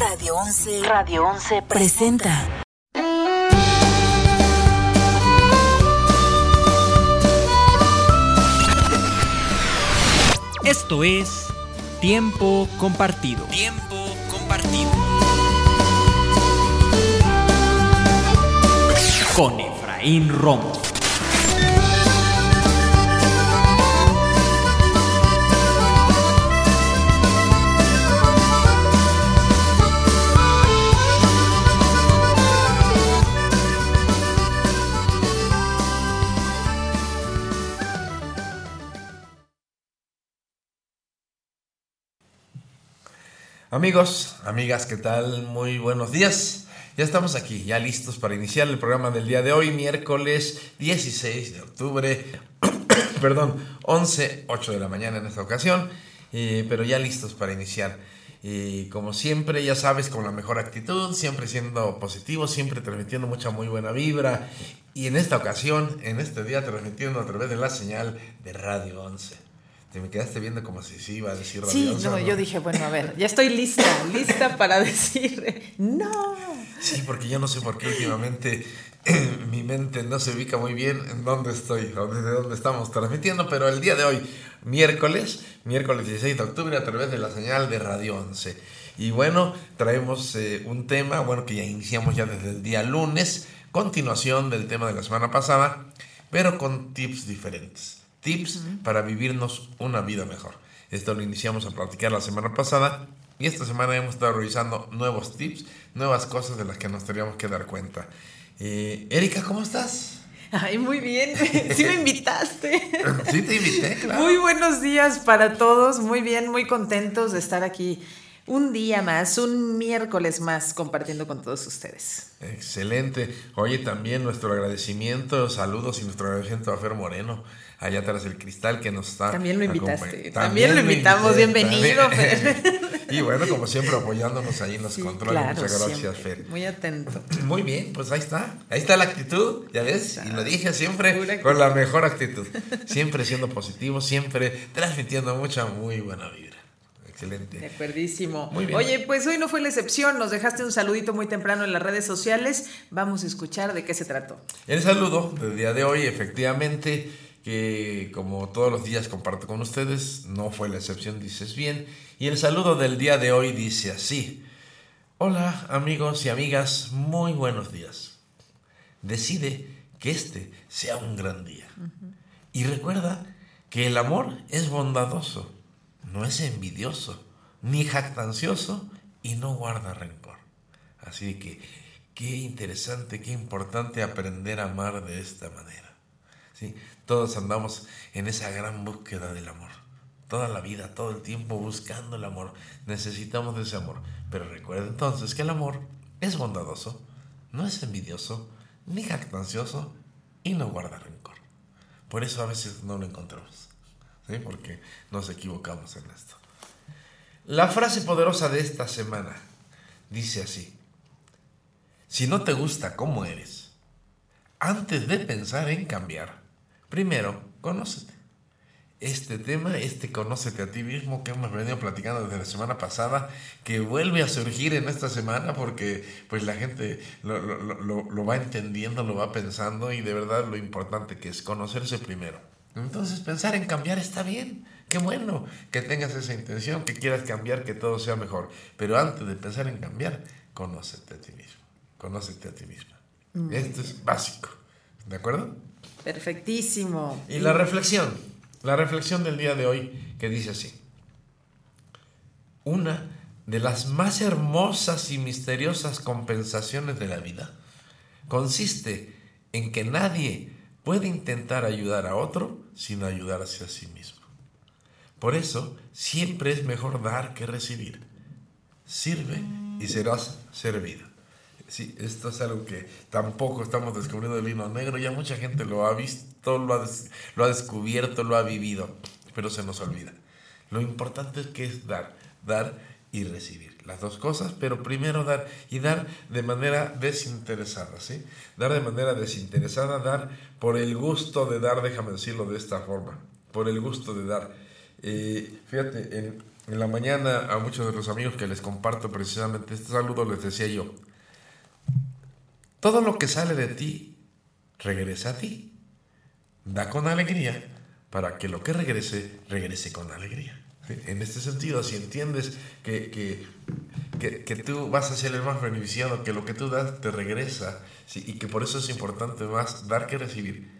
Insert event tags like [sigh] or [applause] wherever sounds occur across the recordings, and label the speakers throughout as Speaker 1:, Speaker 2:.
Speaker 1: Radio 11
Speaker 2: presenta.
Speaker 3: Esto es Tiempo Compartido. Tiempo Compartido. Con Efraín Romo.
Speaker 4: Amigos, amigas, ¿qué tal? Muy buenos días. Ya estamos aquí, ya listos para iniciar el programa del día de hoy, miércoles 16 de octubre, [coughs] perdón, 11, 8 de la mañana en esta ocasión, pero ya listos para iniciar. Y como siempre, ya sabes, con la mejor actitud, siempre siendo positivo, siempre transmitiendo mucha muy buena vibra. Y en esta ocasión, en este día, transmitiendo a través de la señal de Radio 11. Te me quedaste viendo como si sí iba a decir
Speaker 5: Sí,
Speaker 4: 11.
Speaker 5: no,
Speaker 4: ¿o
Speaker 5: yo dije, bueno, a ver, ya estoy lista, [laughs] lista para decir, no.
Speaker 4: Sí, porque yo no sé por qué últimamente mi mente no se ubica muy bien en dónde estoy, o desde dónde estamos transmitiendo, pero el día de hoy, miércoles, miércoles 16 de octubre, a través de la señal de Radio 11. Y bueno, traemos eh, un tema, bueno, que ya iniciamos ya desde el día lunes, continuación del tema de la semana pasada, pero con tips diferentes. Tips para vivirnos una vida mejor. Esto lo iniciamos a platicar la semana pasada y esta semana hemos estado revisando nuevos tips, nuevas cosas de las que nos teníamos que dar cuenta. Eh, Erika, ¿cómo estás?
Speaker 5: Ay, muy bien, [laughs] sí me invitaste.
Speaker 4: Sí, te invité, claro.
Speaker 5: Muy buenos días para todos, muy bien, muy contentos de estar aquí un día más, un miércoles más compartiendo con todos ustedes.
Speaker 4: Excelente. Oye, también nuestro agradecimiento, saludos y nuestro agradecimiento a Fer Moreno, allá atrás del cristal que nos está.
Speaker 5: También lo invitaste. También lo invitamos.
Speaker 4: invité,
Speaker 5: Bienvenido,
Speaker 4: también. [laughs] y bueno, como siempre, apoyándonos ahí en los
Speaker 5: Sí,
Speaker 4: controles.
Speaker 5: claro,
Speaker 4: Muchas gracias,
Speaker 5: siempre,
Speaker 4: Fer.
Speaker 5: Muy atento.
Speaker 4: Muy bien, pues ahí está. Ahí está la actitud, ya ves. Y lo dije siempre con la mejor actitud. Siempre siendo positivo, siempre transmitiendo mucha, muy buena vibra.
Speaker 5: De
Speaker 4: Excelente.
Speaker 5: acuerdísimo.
Speaker 4: Muy bien.
Speaker 5: Oye, pues hoy no fue la excepción, nos dejaste un saludito muy temprano en las redes sociales. Vamos a escuchar de qué se trató.
Speaker 4: El saludo del día de hoy, efectivamente, que como todos los días comparto con ustedes, no fue la excepción, dices bien. Y el saludo del día de hoy dice así. Hola amigos y amigas, muy buenos días. Decide que este sea un gran día. Y recuerda que el amor es bondadoso, no es envidioso, ni jactancioso y no guarda rencor. Así que qué interesante, qué importante aprender a amar de esta manera. ¿sí? Todos andamos en esa gran búsqueda del amor. Toda la vida, todo el tiempo buscando el amor. Necesitamos de ese amor. Pero recuerda entonces que el amor es bondadoso, no es envidioso, ni jactancioso y no guarda rencor. Por eso a veces no lo encontramos. ¿Sí? Porque nos equivocamos en esto. La frase poderosa de esta semana dice así. Si no te gusta cómo eres, antes de pensar en cambiar, primero conócete. Este tema, este conócete a ti mismo que hemos venido platicando desde la semana pasada, que vuelve a surgir en esta semana porque pues la gente lo, lo- lo- lo va entendiendo, lo va pensando y de verdad lo importante que es conocerse primero. Entonces pensar en cambiar está bien, qué bueno que tengas esa intención, que quieras cambiar, que todo sea mejor, pero antes de pensar en cambiar, conócete a ti mismo, conócete a ti misma. Esto es básico, ¿de acuerdo?
Speaker 5: Perfectísimo.
Speaker 4: Y la reflexión, la reflexión del día de hoy que dice así. Una de las más hermosas y misteriosas compensaciones de la vida consiste en que nadie puede intentar ayudar a otro sin ayudarse a sí mismo. Por eso siempre es mejor dar que recibir. Sirve y serás servido. sí, esto es algo que tampoco estamos descubriendo el hilo negro. Ya mucha gente lo ha visto, lo ha descubierto, lo ha vivido, pero se nos olvida. Lo importante es que es dar, dar y recibir. Las dos cosas, pero primero dar y dar de manera desinteresada, ¿sí? Dar de manera desinteresada, dar por el gusto de dar, déjame decirlo de esta forma, por el gusto de dar. Eh, fíjate, en, en la mañana a muchos de los amigos que les comparto precisamente este saludo les decía yo, todo lo que sale de ti regresa a ti. Da con alegría para que lo que regrese, regrese con alegría. En este sentido, si entiendes que, que, que, tú vas a ser el más beneficiado, que lo que tú das te regresa, y que por eso es importante más dar que recibir.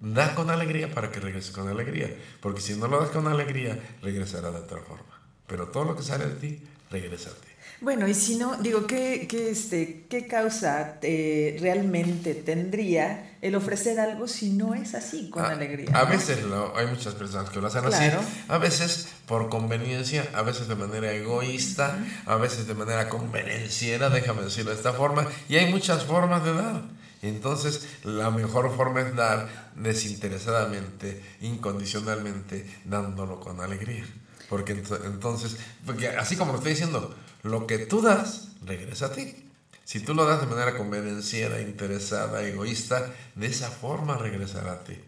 Speaker 4: Da con alegría para que regrese con alegría, porque si no lo das con alegría, regresará de otra forma. Pero todo lo que sale de ti, regresa a ti.
Speaker 5: Bueno, y si no, digo, ¿qué, qué, este, qué causa eh, realmente tendría el ofrecer algo si no es así, con
Speaker 4: A-
Speaker 5: alegría?
Speaker 4: A
Speaker 5: ¿no?
Speaker 4: veces hay muchas personas que lo hacen
Speaker 5: Claro.
Speaker 4: así, a veces por conveniencia, a veces de manera egoísta, a veces de manera convenenciera, déjame decirlo de esta forma, y hay muchas formas de dar. Entonces, la mejor forma es dar desinteresadamente, incondicionalmente, dándolo con alegría. Porque ento- entonces, porque así como lo estoy diciendo, lo que tú das, regresa a ti. Si tú lo das de manera convenenciera, interesada, egoísta, de esa forma regresará a ti.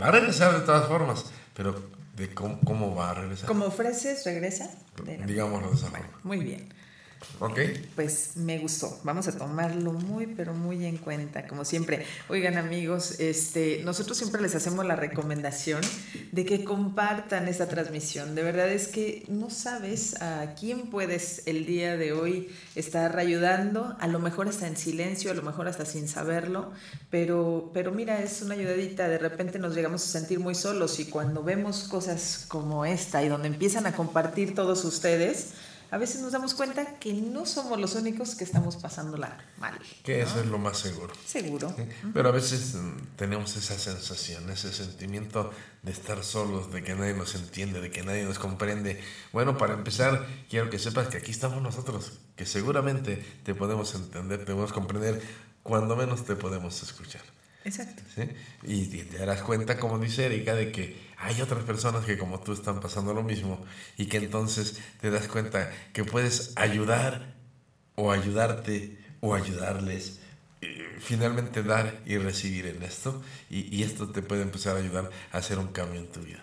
Speaker 4: Va a regresar de todas formas, pero de cómo, cómo va a regresar.
Speaker 5: Como ofreces, regresa. De la-
Speaker 4: Digámoslo de esa
Speaker 5: Bueno,
Speaker 4: forma.
Speaker 5: muy bien.
Speaker 4: ¿Ok?
Speaker 5: Pues me gustó. Vamos a tomarlo muy, pero muy en cuenta, como siempre. Oigan, amigos, este, nosotros siempre les hacemos la recomendación de que compartan esta transmisión. De verdad es que no sabes a quién puedes el día de hoy estar ayudando. A lo mejor hasta en silencio, a lo mejor hasta sin saberlo. Pero, pero mira, es una ayudadita. De repente nos llegamos a sentir muy solos y cuando vemos cosas como esta y donde empiezan a compartir todos ustedes a veces nos damos cuenta que no somos los únicos que estamos pasándola mal.
Speaker 4: Que eso es lo más seguro.
Speaker 5: Seguro.
Speaker 4: Pero a veces mm, tenemos esa sensación, ese sentimiento de estar solos, de que nadie nos entiende, de que nadie nos comprende. Bueno, para empezar, quiero que sepas que aquí estamos nosotros, que seguramente te podemos entender, te podemos comprender, cuando menos te podemos escuchar.
Speaker 5: Exacto.
Speaker 4: Y te darás cuenta, como dice Erika, de que hay otras personas que como tú están pasando lo mismo y que entonces te das cuenta que puedes ayudar o ayudarte o ayudarles, eh, finalmente dar y recibir en esto y, y esto te puede empezar a ayudar a hacer un cambio en tu vida.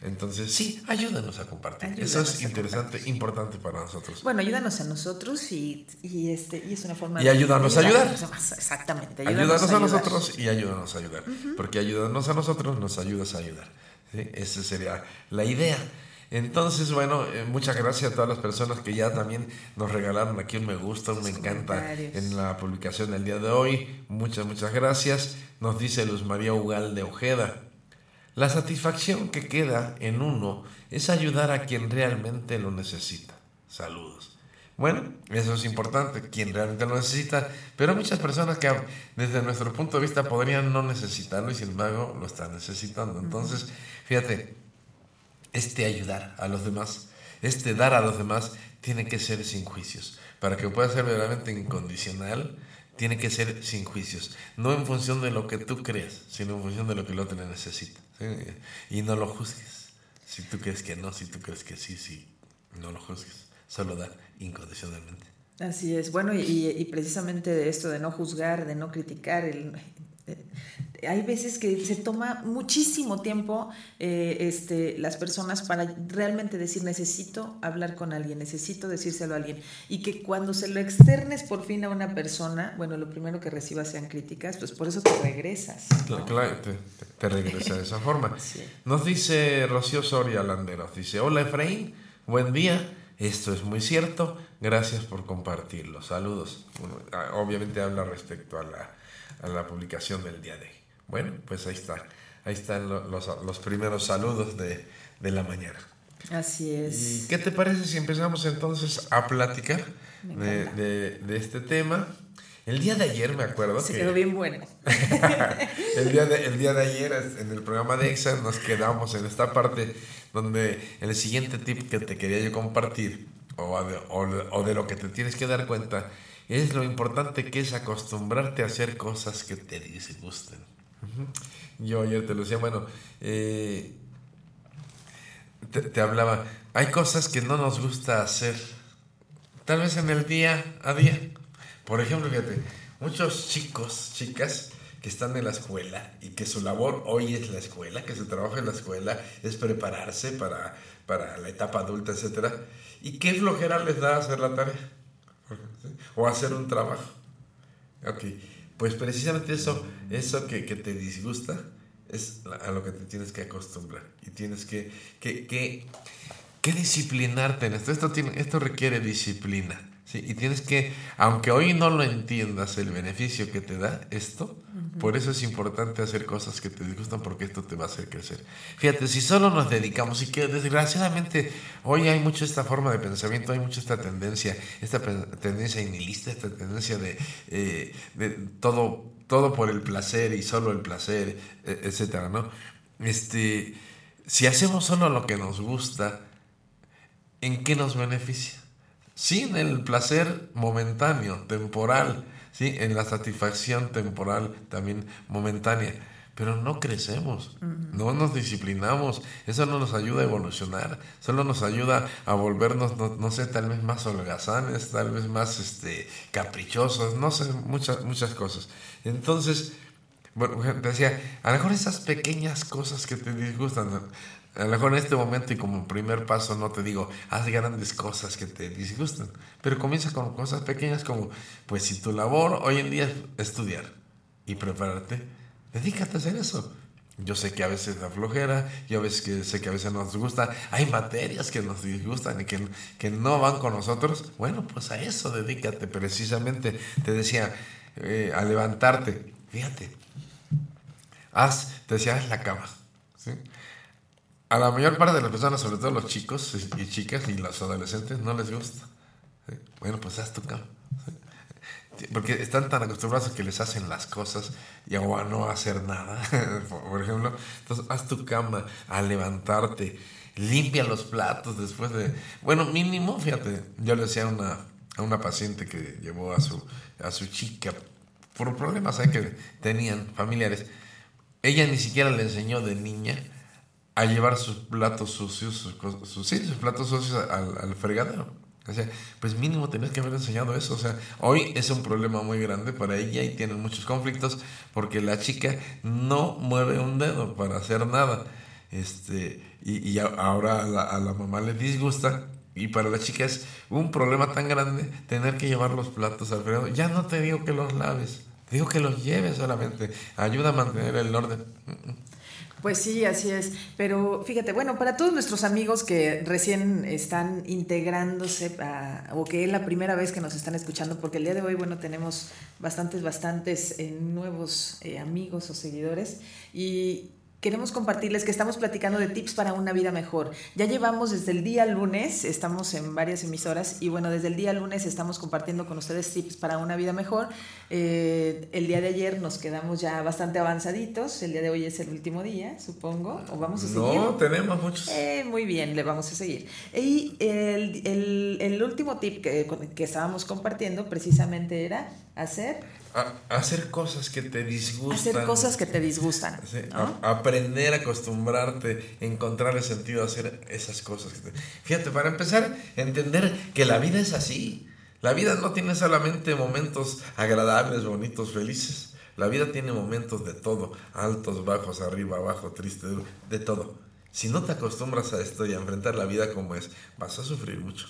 Speaker 4: Entonces, sí, ayúdanos a compartir. Eso es interesante, importante para nosotros.
Speaker 5: Bueno, ayúdanos a nosotros y, y este, y es una forma
Speaker 4: Y ayúdanos a ayudar.
Speaker 5: Exactamente.
Speaker 4: Ayúdanos a nosotros y ayúdanos a ayudar. Porque ayúdanos a nosotros, nos ayudas a ayudar. ¿sí? Esa sería la idea. Entonces, bueno, eh, muchas gracias a todas las personas que ya también nos regalaron aquí un me gusta, un me encanta en la publicación del día de hoy. Muchas, muchas gracias. Nos dice Luz María Ugal de Ojeda. La satisfacción que queda en uno es ayudar a quien realmente lo necesita. Saludos. Bueno, eso es importante, quien realmente lo necesita, pero muchas personas que desde nuestro punto de vista podrían no necesitarlo y sin embargo lo están necesitando. Entonces, fíjate, este ayudar a los demás, este dar a los demás, tiene que ser sin juicios. Para que pueda ser verdaderamente incondicional, tiene que ser sin juicios. No en función de lo que tú crees, sino en función de lo que el otro necesita. Y no lo juzgues. Si tú crees que no, si tú crees que sí, sí, no lo juzgues. Solo dar incondicionalmente.
Speaker 5: Así es. Bueno, y, y precisamente de esto, de no juzgar, de no criticar, el, hay veces que se toma muchísimo tiempo eh, este, las personas para realmente decir necesito hablar con alguien, necesito decírselo a alguien y que cuando se lo externes por fin a una persona, bueno, lo primero que recibas sean críticas, pues por eso te regresas. ¿no?
Speaker 4: Claro, te, te regresa de esa forma. [laughs]
Speaker 5: Sí.
Speaker 4: Nos dice Rocío Soria Landeros, dice, hola Efraín, buen día, esto es muy cierto, gracias por compartirlo, saludos. Ah, obviamente habla respecto a la, a la publicación del día de hoy. Bueno, pues ahí está, ahí están lo- los, los primeros saludos de, de la mañana.
Speaker 5: Así es.
Speaker 4: ¿Y qué te parece si empezamos entonces a platicar de, de- de este tema? El día de ayer me acuerdo
Speaker 5: Se
Speaker 4: que...
Speaker 5: quedó bien bueno. [laughs]
Speaker 4: el, día de, el día de ayer en el programa de EXA nos quedamos en esta parte donde el siguiente tip que te quería yo compartir o o o de lo que te tienes que dar cuenta es lo importante que es acostumbrarte a hacer cosas que te disgusten. Yo ayer te lo decía, bueno, eh, te, hablaba, hay cosas que no nos gusta hacer, tal vez en el día a día. Por ejemplo, fíjate, muchos chicos, chicas que están en la escuela y que su labor hoy es la escuela, que su trabajo en la escuela es prepararse para, para la etapa adulta, etcétera. ¿Y qué flojera les da hacer la tarea? [laughs] O hacer un trabajo. Ok, pues precisamente eso, eso que, que te disgusta es a lo que te tienes que acostumbrar y tienes que, que, que, disciplinarte en esto. Esto, tiene, esto requiere disciplina. Y tienes que, aunque hoy no lo entiendas el beneficio que te da esto, por eso es importante hacer cosas que te disgustan porque esto te va a hacer crecer. Fíjate, si solo nos dedicamos y que desgraciadamente hoy hay mucho esta forma de pensamiento, hay mucho esta tendencia, esta tendencia nihilista, esta tendencia de, eh, de todo, todo por el placer y solo el placer, e- etcétera, ¿no? Este, si hacemos solo lo que nos gusta, ¿en qué nos beneficia? Sí, en el placer momentáneo, temporal, sí, en la satisfacción temporal también momentánea, pero no crecemos, no nos disciplinamos, eso no nos ayuda a evolucionar, solo nos ayuda a volvernos, no, no sé, tal vez más holgazanes, tal vez más este, caprichosos, no sé, muchas, muchas cosas. Entonces, bueno, decía, a lo mejor esas pequeñas cosas que te disgustan, a lo mejor en este momento y como primer paso no te digo, haz grandes cosas que te disgustan, pero comienza con cosas pequeñas como, pues si tu labor hoy en día es estudiar y prepararte, dedícate a hacer eso. Yo sé que a veces da flojera, yo a que sé que a veces nos gusta, hay materias que nos disgustan y que, que no van con nosotros, bueno, pues a eso dedícate precisamente, te decía, eh, a levantarte, fíjate, haz, te decía, haz la cama. A la mayor parte de las personas, sobre todo los chicos y chicas y los adolescentes, no les gusta. Bueno, pues haz tu cama. Porque están tan acostumbrados a que les hacen las cosas y a no hacer nada, [laughs] por ejemplo. Entonces, haz tu cama, a levantarte, limpia los platos después de... Bueno, mínimo, fíjate, yo le decía a una, a una paciente que llevó a su, a su chica por problemas que tenían familiares. Ella ni siquiera le enseñó de niña a llevar sus platos sucios, sus, sí, sus platos sucios al, al fregadero. O sea, pues mínimo tenías que haber enseñado eso. O sea, hoy es un problema muy grande para ella y tienen muchos conflictos porque la chica no mueve un dedo para hacer nada. Este, y, ahora a la, a la mamá le disgusta y para la chica es un problema tan grande tener que llevar los platos al fregadero. Ya no te digo que los laves, te digo que los lleves solamente. Ayuda a mantener el orden.
Speaker 5: Pues sí, así es. Pero fíjate, bueno, para todos nuestros amigos que recién están integrándose a- o que es la primera vez que nos están escuchando, porque el día de hoy, bueno, tenemos bastantes, bastantes eh, nuevos eh, amigos o seguidores y queremos compartirles que estamos platicando de tips para una vida mejor. Ya llevamos desde el día lunes, estamos en varias emisoras y bueno, desde el día lunes estamos compartiendo con ustedes tips para una vida mejor. Eh, el día de ayer nos quedamos ya bastante avanzaditos, el día de hoy es el último día, supongo, o vamos a seguir.
Speaker 4: No, tenemos muchos.
Speaker 5: Eh, muy bien, le vamos a seguir. Y el, el- el último tip que, que estábamos compartiendo precisamente era hacer,
Speaker 4: A- hacer cosas que te disgustan.
Speaker 5: hacer cosas que te disgustan.
Speaker 4: Sí,
Speaker 5: ¿no?
Speaker 4: a- aprender a acostumbrarte, encontrar el sentido de hacer esas cosas. que te- Fíjate, para empezar, entender que la vida es así. La vida no tiene solamente momentos agradables, bonitos, felices. La vida tiene momentos de todo, altos, bajos, arriba, abajo, triste, duro, de todo. Si no te acostumbras a esto y a enfrentar la vida como es, vas a sufrir mucho.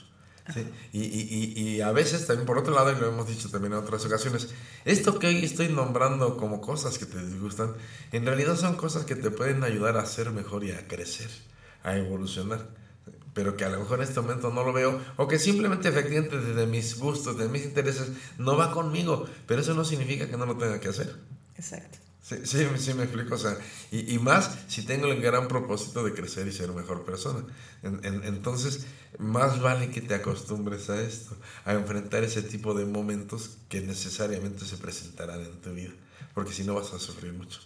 Speaker 4: Y- y- y a veces también, por otro lado, y lo hemos dicho también en otras ocasiones, esto que hoy estoy nombrando como cosas que te disgustan, en realidad son cosas que te pueden ayudar a ser mejor y a crecer, a evolucionar. Pero que a lo mejor en este momento no lo veo, o que simplemente efectivamente desde mis gustos, de mis intereses, no va conmigo, pero eso no significa que no lo tenga que hacer.
Speaker 5: Exacto.
Speaker 4: Sí, sí, sí me explico, o sea, y, y más si tengo el gran propósito de crecer y ser mejor persona. En- en- entonces, más vale que te acostumbres a esto, a enfrentar ese tipo de momentos que necesariamente se presentarán en tu vida, porque si no vas a sufrir mucho.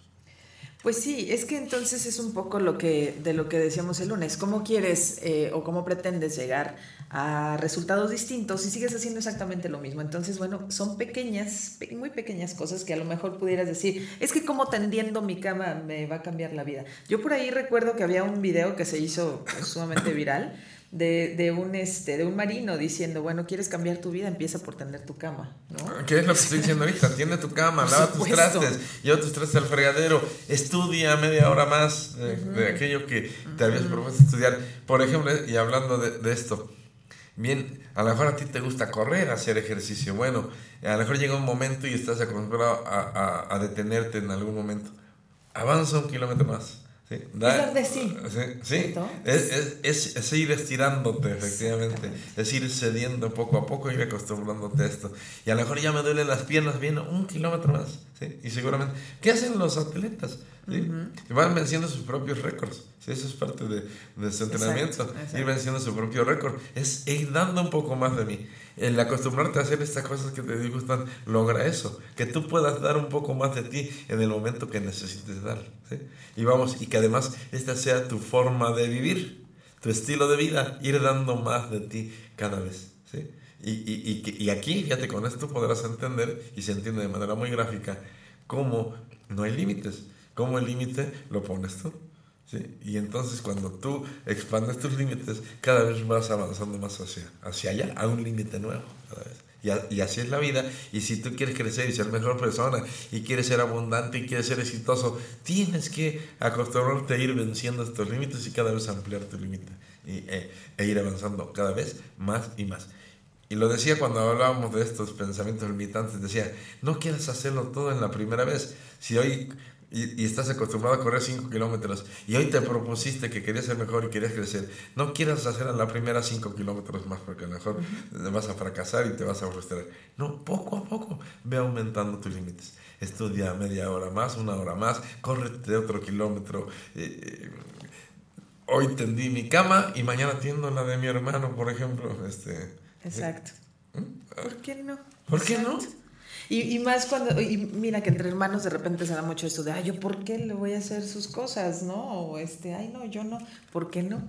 Speaker 5: Pues sí, es que entonces es un poco lo que de lo que decíamos el lunes. ¿Cómo quieres eh, o cómo pretendes llegar a resultados distintos si sigues haciendo exactamente lo mismo? Entonces, bueno, son pequeñas, pe- muy pequeñas cosas que a lo mejor pudieras decir, es que como tendiendo mi cama me va a cambiar la vida. Yo por ahí recuerdo que había un video que se hizo pues, sumamente viral. De, de un este de un marino diciendo bueno quieres cambiar tu vida empieza por tender tu cama ¿no?
Speaker 4: ¿Qué es lo que estoy diciendo ahorita? Tiende tu cama, lava tus trastes, lleva tus trastes al fregadero, estudia media hora más de, de aquello que te habías propuesto estudiar. Por ejemplo, y hablando de, de esto, bien, a lo mejor a ti te gusta correr, hacer ejercicio. Bueno, a lo mejor llega un momento y estás acostumbrado a, a- a detenerte en algún momento. Avanza un kilómetro más. ¿Sí?
Speaker 5: dar de sí.
Speaker 4: Sí, sí. Es, es, es- es ir estirándote, efectivamente. Es ir cediendo poco a poco, ir acostumbrándote a esto. Y a lo mejor ya me duelen las piernas, viene un kilómetro más. ¿sí? Y seguramente, ¿qué hacen los atletas? ¿Sí? Van venciendo sus propios récords. ¿sí? Eso es parte de, de su entrenamiento.
Speaker 5: exacto.
Speaker 4: Ir venciendo su propio récord. Es ir dando un poco más de mí. El acostumbrarte a hacer estas cosas que te disgustan logra eso. Que tú puedas dar un poco más de ti en el momento que necesites dar. ¿sí? Y vamos, y que además esta sea tu forma de vivir, tu estilo de vida, ir dando más de ti cada vez. ¿sí? Y, y, y, y aquí, fíjate, con esto podrás entender, y se entiende de manera muy gráfica, cómo no hay límites, cómo el límite lo pones tú. Y entonces cuando tú expandes tus límites, cada vez vas avanzando más hacia, hacia allá, a un límite nuevo. Cada vez. Y, a- y así es la vida. Y si tú quieres crecer y ser mejor persona, y quieres ser abundante y quieres ser exitoso, tienes que acostumbrarte a ir venciendo estos límites y cada vez ampliar tu límite. Eh, e ir avanzando cada vez más y más. Y lo decía cuando hablábamos de estos pensamientos limitantes, decía, no quieras hacerlo todo en la primera vez. Si hoy y, y estás acostumbrado a correr 5 kilómetros y hoy te propusiste que querías ser mejor y querías crecer, no quieras hacer en la primera 5 kilómetros más porque a lo mejor vas a fracasar y te vas a frustrar. No, poco a poco ve aumentando tus límites. Estudia media hora más, una hora más, córrete otro kilómetro. eh, eh, hoy tendí mi cama y mañana tiendo la de mi hermano, por ejemplo. Este,
Speaker 5: Exacto. ¿Por qué no?
Speaker 4: ¿Por qué no?
Speaker 5: Y, y más cuando, y mira que entre hermanos de repente se da mucho esto de, ay, yo por qué le voy a hacer sus cosas, ¿no? O este, ay, no, yo no, ¿por qué no?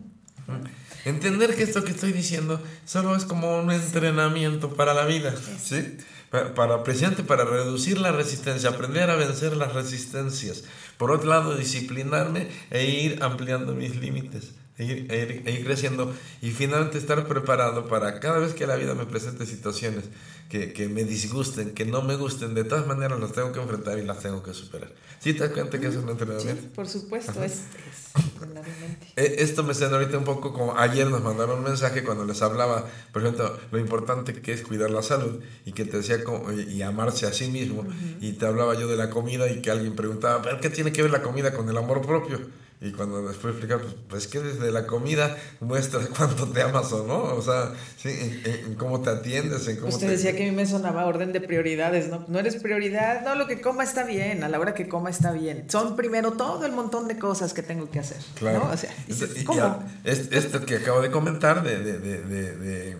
Speaker 4: Entender que esto que estoy diciendo solo es como un entrenamiento para la vida, ¿sí? Para, para precisamente para reducir la resistencia, aprender a vencer las resistencias. Por otro lado, disciplinarme e ir ampliando mis límites, e ir, e ir- e ir creciendo y finalmente estar preparado para cada vez que la vida me presente situaciones que, que me disgusten, que no me gusten, de todas maneras las tengo que enfrentar y las tengo que superar. ¿Sí te das cuenta que es un
Speaker 5: Sí,
Speaker 4: entrenamiento?
Speaker 5: por supuesto, es, es fundamentalmente.
Speaker 4: Eh, Esto me suena ahorita un poco como ayer nos mandaron un mensaje cuando les hablaba, por ejemplo, lo importante que es cuidar la salud y que te decía como, y y amarse a sí mismo. Y te hablaba yo de la comida y que alguien preguntaba, ¿pero qué tiene que ver la comida con el amor propio? Y cuando después explicaba, pues, pues que desde la comida muestras [laughs] cuánto te amas o no, o sea, sí, en, cómo te atiendes, en cómo
Speaker 5: Usted
Speaker 4: te...
Speaker 5: decía que a mí me sonaba orden de prioridades, ¿no? No eres prioridad, no, lo que coma está bien, a la hora que coma está bien. Son primero todo el montón de cosas que tengo que hacer,
Speaker 4: Claro.
Speaker 5: ¿no? O sea, dices, ¿cómo?
Speaker 4: ya, es- esto que acabo de comentar de, de, de, de- de-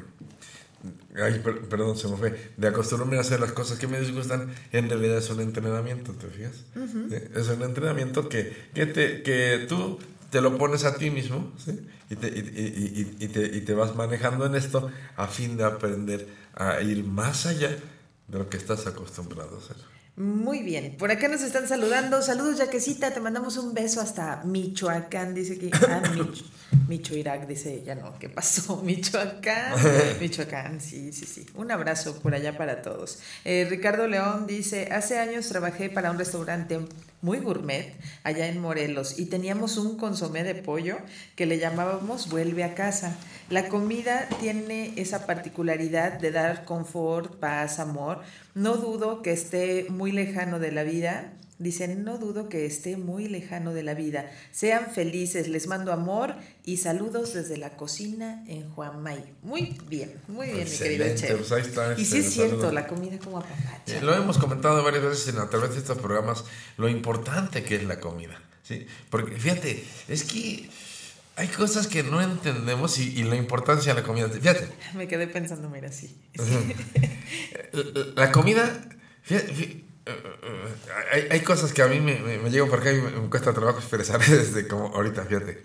Speaker 4: ay, per- perdón, se me fue. De acostumbrarme a hacer las cosas que me disgustan, en realidad es un entrenamiento, ¿te fijas? Sí, Es un entrenamiento que, que, te, que tú te lo pones a ti mismo, ¿sí? Y te, y, y- y- y te, y te vas manejando en esto a fin de aprender a ir más allá de lo que estás acostumbrado a hacer.
Speaker 5: Muy bien, por acá nos están saludando. Saludos, Yaquecita, te mandamos un beso hasta Michoacán, dice que. Ah, [coughs] Mich- Micho Irak, dice ella, no, ¿qué pasó? [laughs] Michoacán, [laughs] Michoacán, sí, sí, sí. Un abrazo por allá para todos. Eh, Ricardo León dice: Hace años trabajé para un restaurante muy gourmet allá en Morelos y teníamos un consomé de pollo que le llamábamos Vuelve a casa. La comida tiene esa particularidad de dar confort, paz, amor. No dudo que esté muy lejano de la vida. Dicen, no dudo que esté muy lejano de la vida. Sean felices, les mando amor y saludos desde la cocina en Juanmay. Muy bien, muy bien, mi querido chef.
Speaker 4: pues ahí está,
Speaker 5: y
Speaker 4: este,
Speaker 5: sí es cierto,
Speaker 4: saludo.
Speaker 5: la comida como apapacha.
Speaker 4: Eh, Lo hemos comentado varias veces en, a través de estos programas, lo importante que es la comida. ¿sí? Porque fíjate, es que hay cosas que no entendemos y, y la importancia de la comida. Fíjate,
Speaker 5: Me quedé pensando, mira, sí. [laughs]
Speaker 4: la- comida, fíjate, fí- hay, hay cosas que a mí me, me, me llegan por acá y me, me cuesta trabajo expresar [laughs] desde como ahorita, fíjate.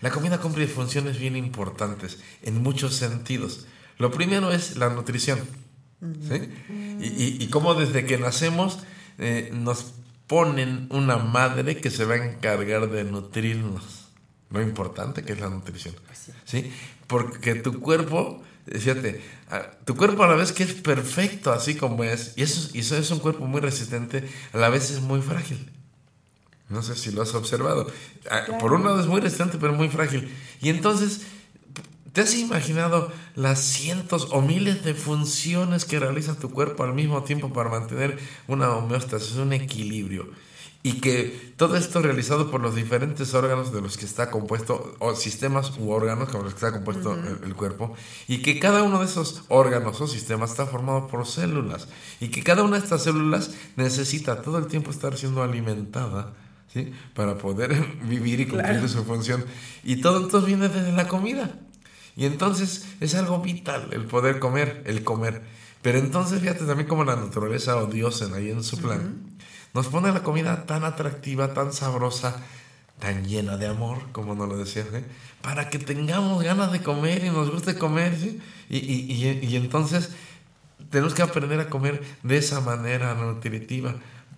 Speaker 4: La comida cumple funciones bien importantes en muchos sentidos. Lo primero es la nutrición. ¿sí? Y, y, y cómo desde que nacemos eh, nos ponen una madre que se va a encargar de nutrirnos. Lo importante que es la nutrición. ¿sí? Porque tu cuerpo, fíjate, ah, tu cuerpo a la vez que es perfecto así como es, y eso, y eso es un cuerpo muy resistente, a la vez es muy frágil. No sé si lo has observado. Ah, Por un lado es muy resistente, pero muy frágil. Y entonces, ¿te has imaginado las cientos o miles de funciones que realiza tu cuerpo al mismo tiempo para mantener una homeostasis, un equilibrio? Y que todo esto realizado por los diferentes órganos de los que está compuesto, o sistemas u órganos con los que está compuesto el, el cuerpo, y que cada uno de esos órganos o sistemas está formado por células, y que cada una de estas células necesita todo el tiempo estar siendo alimentada ¿sí? Para poder [laughs] vivir y cumplir
Speaker 5: Claro.
Speaker 4: su función. Y todo entonces viene desde la comida. Y entonces es algo vital el poder comer, el comer. Pero entonces fíjate también como la naturaleza o Dios en ahí en su plan nos pone la comida tan atractiva, tan sabrosa, tan llena de amor, como nos lo decía, ¿eh? para que tengamos ganas de comer y nos guste comer. Y, y, y, y entonces tenemos que aprender a comer de esa manera nutritiva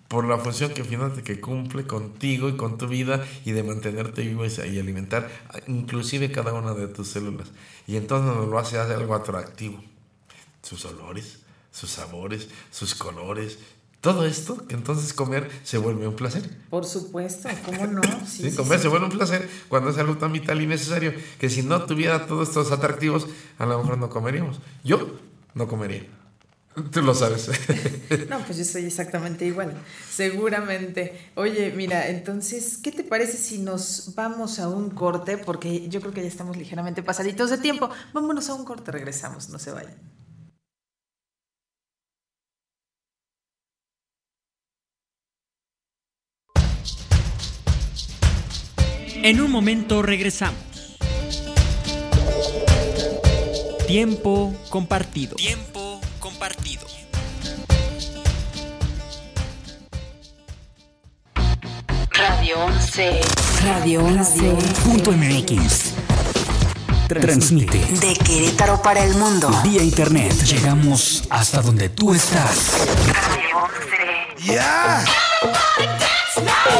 Speaker 4: por la función que finalmente que cumple contigo y con tu vida y de mantenerte vivo y, y alimentar inclusive cada una de tus células. Y entonces nos lo hace, hace algo atractivo. Sus olores, sus sabores, sus colores, todo esto que entonces comer se vuelve un placer.
Speaker 5: Por supuesto, ¿cómo no? [laughs]
Speaker 4: Sí, comer se vuelve un placer cuando es algo tan vital y necesario que si no tuviera todos estos atractivos, a lo mejor no comeríamos. Yo no comería. Tú lo sabes. [laughs]
Speaker 5: No, pues yo soy exactamente igual, seguramente. Oye, mira, entonces, ¿qué te parece si nos vamos a un corte? Porque yo creo que ya estamos ligeramente pasaditos de tiempo. Vámonos a un corte, regresamos, no se vayan.
Speaker 3: En un momento regresamos. Tiempo compartido. Tiempo compartido.
Speaker 1: Radio 11.
Speaker 2: Radio 11.
Speaker 6: Punto MX. Transmite
Speaker 2: De Querétaro para el mundo.
Speaker 6: vía internet. Llegamos hasta donde tú estás.
Speaker 1: Radio 11.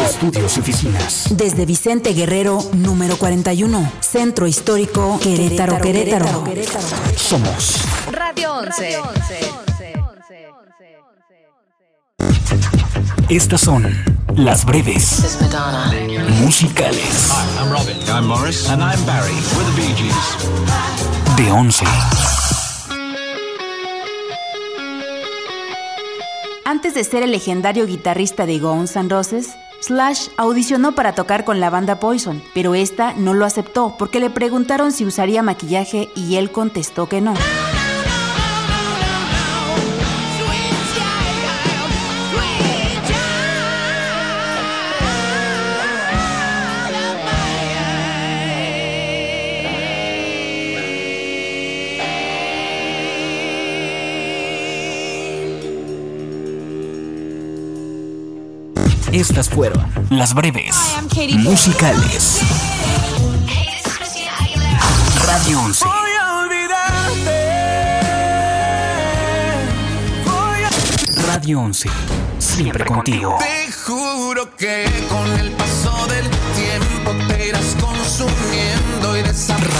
Speaker 6: Estudios y oficinas.
Speaker 2: Desde Vicente Guerrero, número 41. Centro Histórico Querétaro, Querétaro.
Speaker 6: Somos
Speaker 7: Radio 11.
Speaker 6: Estas son las breves musicales
Speaker 8: I'm Robin. I'm Morris. And I'm Barry. We're the Bee Gees.
Speaker 6: de 11.
Speaker 2: Antes de ser el legendario guitarrista de Guns N' Roses, Slash audicionó para tocar con la banda Poison, pero esta no lo aceptó porque le preguntaron si usaría maquillaje y él contestó que no.
Speaker 6: Estas fueron las breves musicales. Radio 11. Radio 11. Siempre contigo.
Speaker 9: Te juro que con el paso del tiempo te irás consumiendo y.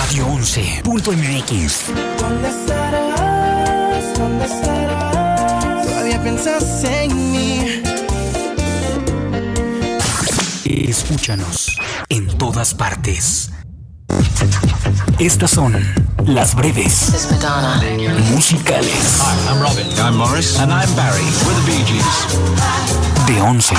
Speaker 6: Radio 11. Punto MX.
Speaker 9: ¿Dónde estarás? ¿Dónde estarás? Todavía piensas en mí.
Speaker 6: Escúchanos en todas partes. Estas son las breves musicales
Speaker 8: I'm Robin. I'm Morris. And I'm Barry. We're the Bee Gees.
Speaker 6: de 11.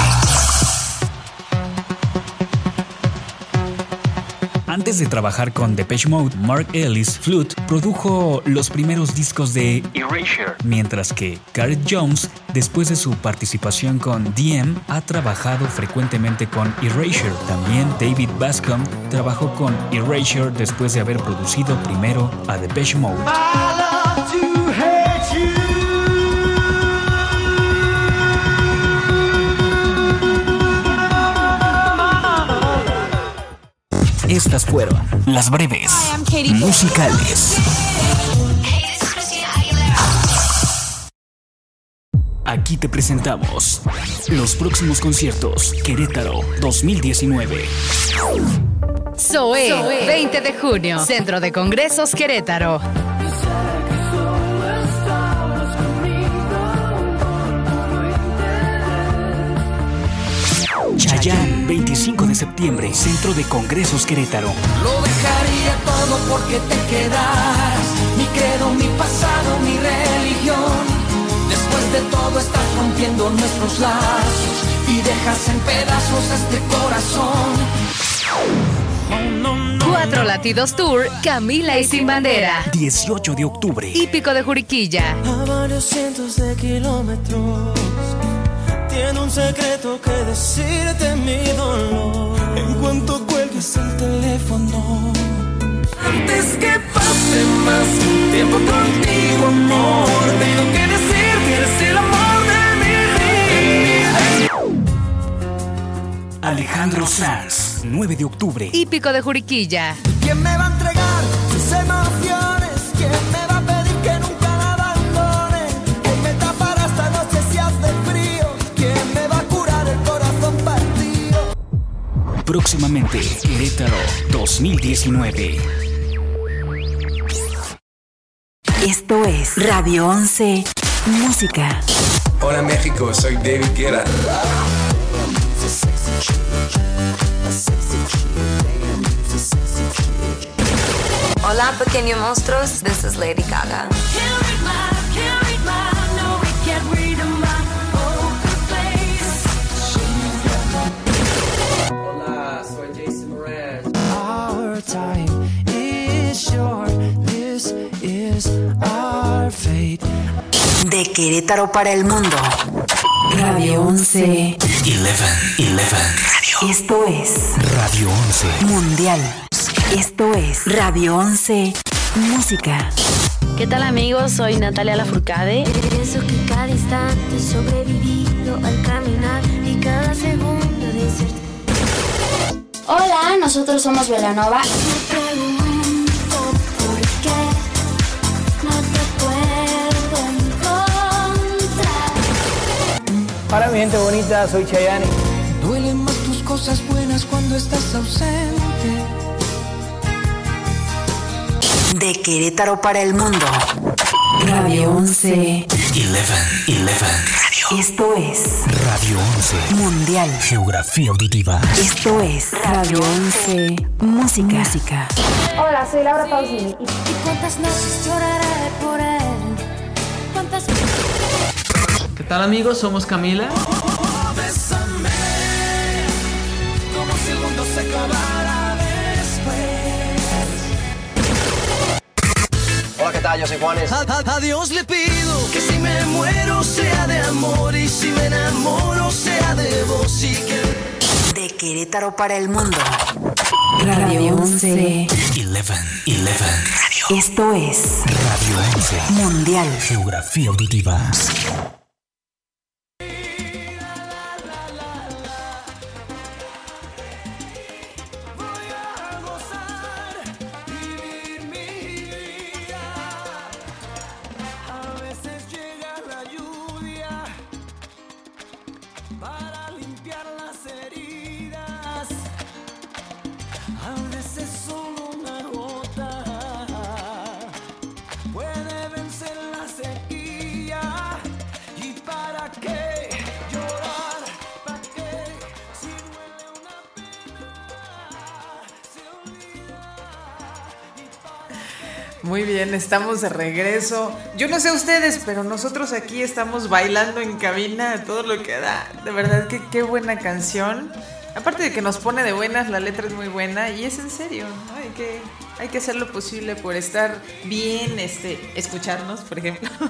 Speaker 6: Antes de trabajar con Depeche Mode, Mark Ellis Flute produjo los primeros discos de Erasure, mientras que Gareth Jones, después de su participación con DM, ha trabajado frecuentemente con Erasure. También David Bascom trabajó con Erasure después de haber producido primero a Depeche Mode. Estas fueron las breves musicales. Aquí te presentamos los próximos conciertos Querétaro 2019.
Speaker 7: Zoe, 20 de junio, Centro de Congresos Querétaro.
Speaker 6: 25 de septiembre, Centro de Congresos Querétaro.
Speaker 9: Lo dejaría todo porque te quedaras. Mi credo, mi pasado, mi religión. Después de todo estás rompiendo nuestros lazos y dejas en pedazos este corazón.
Speaker 7: Cuatro Latidos Tour, Camila y Sin Bandera.
Speaker 6: 18 de octubre.
Speaker 7: Hípico de Juriquilla.
Speaker 10: A varios cientos de kilómetros. Tiene un secreto que decirte mi dolor. En cuanto cuelgues el teléfono.
Speaker 9: Antes que pase más tiempo contigo, amor. Tengo que decir que eres el amor de mi vida.
Speaker 6: Alejandro Sanz, 9 de octubre.
Speaker 7: Hípico de Juriquilla.
Speaker 10: ¿Quién me va a entregar sus emociones? ¿Quién
Speaker 6: Próximamente, Querétaro 2019.
Speaker 2: Esto es Radio 11 Música.
Speaker 11: Hola México, soy David Guerra.
Speaker 12: Hola, pequeños monstruos. This is Lady Gaga.
Speaker 2: De Querétaro para el mundo. Radio 11.
Speaker 6: 11, 11.
Speaker 2: Esto es
Speaker 6: Radio 11.
Speaker 2: Mundial. Esto es Radio 11 Música.
Speaker 13: ¿Qué tal amigos? Soy Natalia Lafourcade.
Speaker 14: Pienso que cada instante he sobrevivido al caminar y cada segundo de.
Speaker 13: Hola, nosotros somos Velanova.
Speaker 15: Para mi gente bonita, soy Chayani.
Speaker 9: Duelen más tus cosas buenas cuando estás ausente.
Speaker 2: De Querétaro para el mundo. Radio 11
Speaker 6: 11, 11.
Speaker 2: Esto es
Speaker 6: Radio 11.
Speaker 2: Mundial.
Speaker 6: Geografía auditiva.
Speaker 2: Esto es Radio 11 Música. Música.
Speaker 13: Hola, soy Laura Pausini.
Speaker 14: ¿Y cuántas noches lloraré por él? ¿Cuántas
Speaker 15: ¿Qué tal amigos? Somos Camila.
Speaker 9: Bésame como si el mundo se acabara después.
Speaker 15: Hola, ¿qué tal? Yo soy Juanes.
Speaker 10: A, a- a Dios le pido que si me muero sea de amor y si me enamoro sea de vos y que
Speaker 2: De Querétaro para el mundo. Radio 11
Speaker 6: 11, 11.
Speaker 2: Esto es
Speaker 6: Radio 11.
Speaker 2: Mundial.
Speaker 6: Geografía auditiva.
Speaker 5: Bien, estamos de regreso. Yo no sé ustedes, pero nosotros aquí estamos bailando en cabina todo lo que da. De verdad que qué buena canción. Aparte de que nos pone de buenas, la letra es muy buena y es en serio. ¿no? Hay que hay que hacer lo posible por estar bien, este, escucharnos, por ejemplo. [laughs]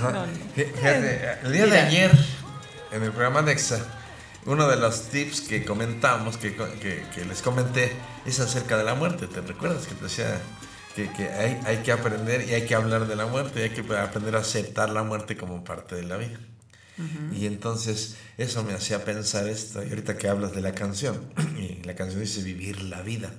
Speaker 5: No, no.
Speaker 4: Fíjate, el día de ayer, en el programa Nexa, uno de los tips que comentamos, que, que- que les comenté, es acerca de la muerte. ¿Te recuerdas que te decía que, que hay, hay que aprender y hay que hablar de la muerte y hay que aprender a aceptar la muerte como parte de la vida? Y entonces eso me hacía pensar esto, y ahorita que hablas de la canción, [clears throat] y la canción dice vivir la vida.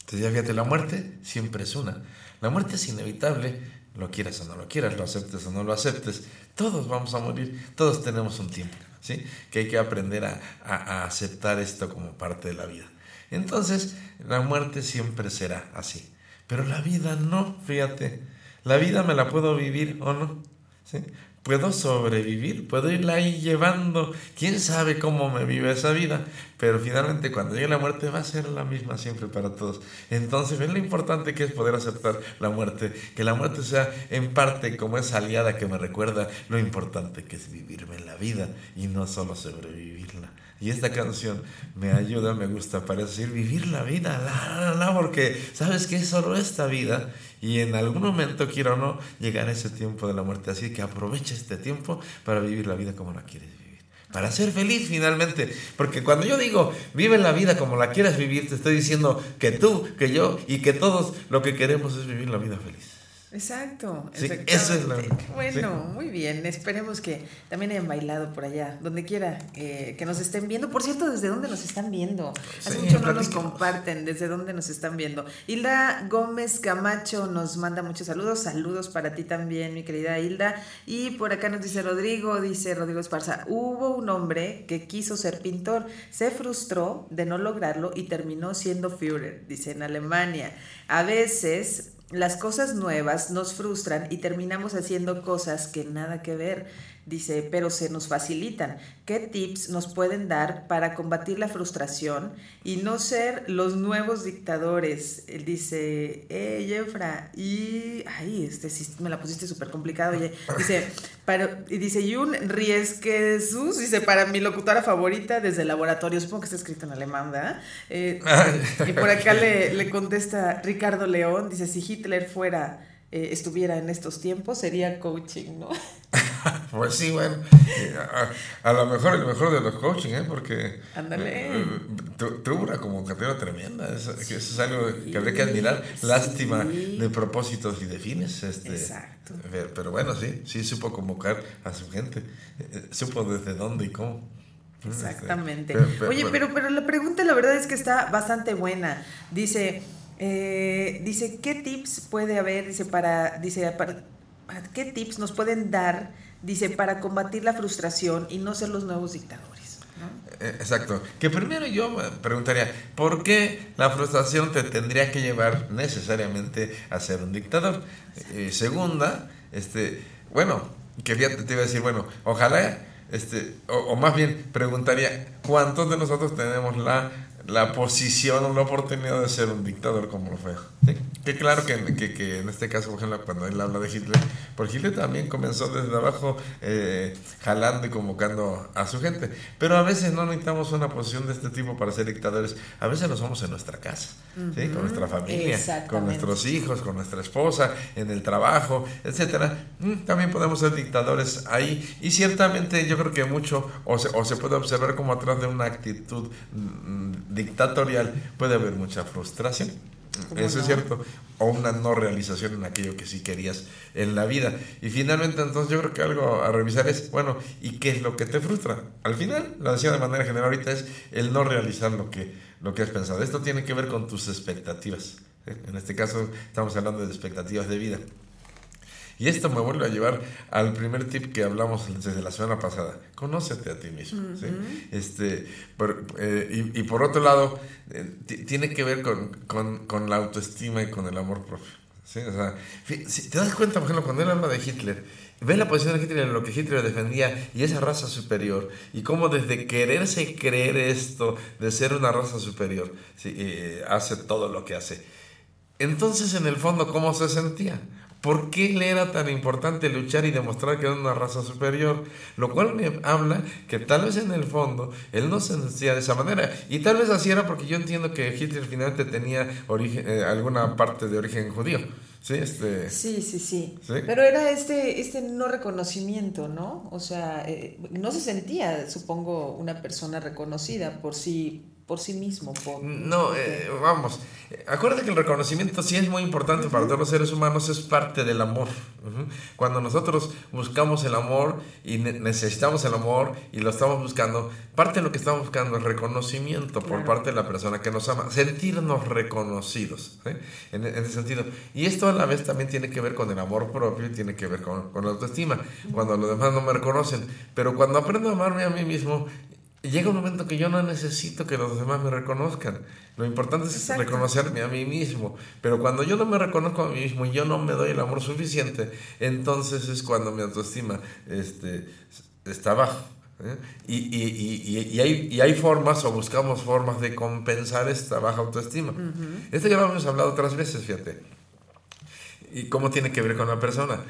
Speaker 4: Entonces ya fíjate, la muerte siempre es una. La muerte es inevitable, lo quieras o no lo quieras, lo aceptes o no lo aceptes, todos vamos a morir, todos tenemos un tiempo, ¿sí? Que hay que aprender a, a aceptar esto como parte de la vida. Entonces, la muerte siempre será así. Pero la vida no, fíjate. La vida me la puedo vivir o no. ¿sí? Puedo sobrevivir, puedo irla ahí llevando. Quién sabe cómo me vive esa vida. Pero finalmente, cuando llegue la muerte, va a ser la misma siempre para todos. Entonces, ven lo importante que es poder aceptar la muerte. Que la muerte sea en parte como esa aliada que me recuerda lo importante que es vivirme la vida y no solo sobrevivirla. Y esta canción me ayuda, me gusta para decir vivir la vida, la, la, la, porque sabes que es solo esta vida y en algún momento, quiero o no, llegar a ese tiempo de la muerte. Así que aprovecha este tiempo para vivir la vida como la quieres vivir. Para ser feliz finalmente. Porque cuando yo digo vive la vida como la quieras vivir, te estoy diciendo que tú, que yo y que todos lo que queremos es vivir la vida feliz.
Speaker 5: Exacto,
Speaker 4: sí, eso es la...
Speaker 5: Bueno, sí. muy bien. Esperemos que también hayan bailado por allá, donde quiera eh, que nos estén viendo. Por cierto, ¿desde dónde nos están viendo? Hace sí, mucho no nos comparten desde dónde nos están viendo. Hilda Gómez Camacho nos manda muchos saludos. Saludos para ti también, mi querida Hilda. Y por acá nos dice Rodrigo, dice Rodrigo Esparza, hubo un hombre que quiso ser pintor, se frustró de no lograrlo y terminó siendo Führer, dice en Alemania. A veces las cosas nuevas nos frustran y terminamos haciendo cosas que nada que ver, dice, pero se nos facilitan. ¿Qué tips nos pueden dar para combatir la frustración y no ser los nuevos dictadores? Él dice, eh, Jefra, y, ay, este sí me la pusiste súper complicado, oye, dice, para, y dice, y un Riesque Jesús, dice, para mi locutora favorita desde el laboratorio, supongo que está escrito en alemán, ¿verdad? Eh, [laughs] y por acá le, le contesta Ricardo León, dice, si Hitler fuera... Eh, estuviera en estos tiempos sería coaching, ¿no? [laughs]
Speaker 4: pues sí, bueno, a, a, lo mejor el mejor de los coaching, ¿eh? Porque
Speaker 5: Ándale.
Speaker 4: Eh, tuvo una convocatoria tremenda, eso, sí. eso, es algo que habría que admirar, lástima sí. de propósitos y de fines. Este,
Speaker 5: Exacto.
Speaker 4: Pero, pero, bueno, sí, sí supo convocar a su gente, eh, supo desde dónde y cómo.
Speaker 5: Exactamente. Pero, pero, Oye, pero, pero la pregunta la verdad es que está bastante buena. Dice, eh, dice, ¿qué tips puede haber? Dice, para, dice, para, ¿qué tips nos pueden dar? Dice, para combatir la frustración y no ser los nuevos dictadores. ¿no?
Speaker 4: Exacto. Que primero yo preguntaría, ¿por qué la frustración te tendría que llevar necesariamente a ser un dictador? Eh, segunda, este, bueno, que te iba a decir, bueno, ojalá, este, o, o más bien preguntaría, ¿cuántos de nosotros tenemos la la posición o la oportunidad de ser un dictador como lo fue. ¿sí? Que claro que, que, que, en este caso, por ejemplo, cuando él habla de Hitler, porque Hitler también comenzó desde abajo eh, jalando y convocando a su gente. Pero a veces no necesitamos una posición de este tipo para ser dictadores. A veces lo somos en nuestra casa, uh -huh. ¿sí? con nuestra familia, con nuestros hijos, con nuestra esposa, en el trabajo, etcétera. También podemos ser dictadores ahí. Y ciertamente yo creo que mucho, o se, o se puede observar como atrás de una actitud dictatorial puede haber mucha frustración. Eso no? es cierto. O una no realización en aquello que sí querías en la vida. Y finalmente, entonces yo creo que algo a revisar es, bueno, ¿y qué es lo que te frustra? Al final, lo decía de manera general ahorita, es el no realizar lo que, lo que has pensado. Esto tiene que ver con tus expectativas. ¿eh? En este caso, estamos hablando de expectativas de vida. Y esto me vuelve a llevar al primer tip que hablamos desde la semana pasada. Conócete a ti mismo. Uh -huh. ¿sí? este, por, eh, y, y, por otro lado, eh, tiene que ver con, con, con, la autoestima y con el amor propio. ¿sí? O sea, si te das cuenta, por ejemplo, cuando él habla de Hitler, ve la posición de Hitler en lo que Hitler defendía y esa raza superior, y cómo desde quererse creer esto de ser una raza superior, ¿sí? eh, hace todo lo que hace. Entonces, en el fondo, ¿cómo se sentía? ¿Por qué le era tan importante luchar y demostrar que era una raza superior? Lo cual me habla que tal vez en el fondo él no se sentía de esa manera. Y tal vez así era porque yo entiendo que Hitler finalmente tenía origen, eh, alguna parte de origen judío. Sí, este...
Speaker 5: sí, sí, sí, sí. Pero era este, este no reconocimiento, ¿no? O sea, eh, no se sentía, supongo, una persona reconocida por sí por sí mismo. Por,
Speaker 4: No, eh, vamos. Acuérdate que el reconocimiento sí es muy importante para todos los seres humanos, es parte del amor. Cuando nosotros buscamos el amor y ne- necesitamos el amor y lo estamos buscando, parte de lo que estamos buscando es reconocimiento por parte de la persona que nos ama, sentirnos reconocidos ¿sí? en, en ese sentido. Y esto a la vez también tiene que ver con el amor propio y tiene que ver con, con la autoestima, cuando los demás no me reconocen. Pero cuando aprendo a amarme a mí mismo, llega un momento que yo no necesito que los demás me reconozcan. Lo importante es
Speaker 5: Exacto.
Speaker 4: reconocerme a mí mismo. Pero cuando yo no me reconozco a mí mismo y yo no me doy el amor suficiente, entonces es cuando mi autoestima este, está bajo. ¿eh? Y, y, y, y, y hay, y hay formas o buscamos formas de compensar esta baja autoestima. Esto ya lo hemos hablado otras veces, fíjate. ¿Y cómo tiene que ver con la persona?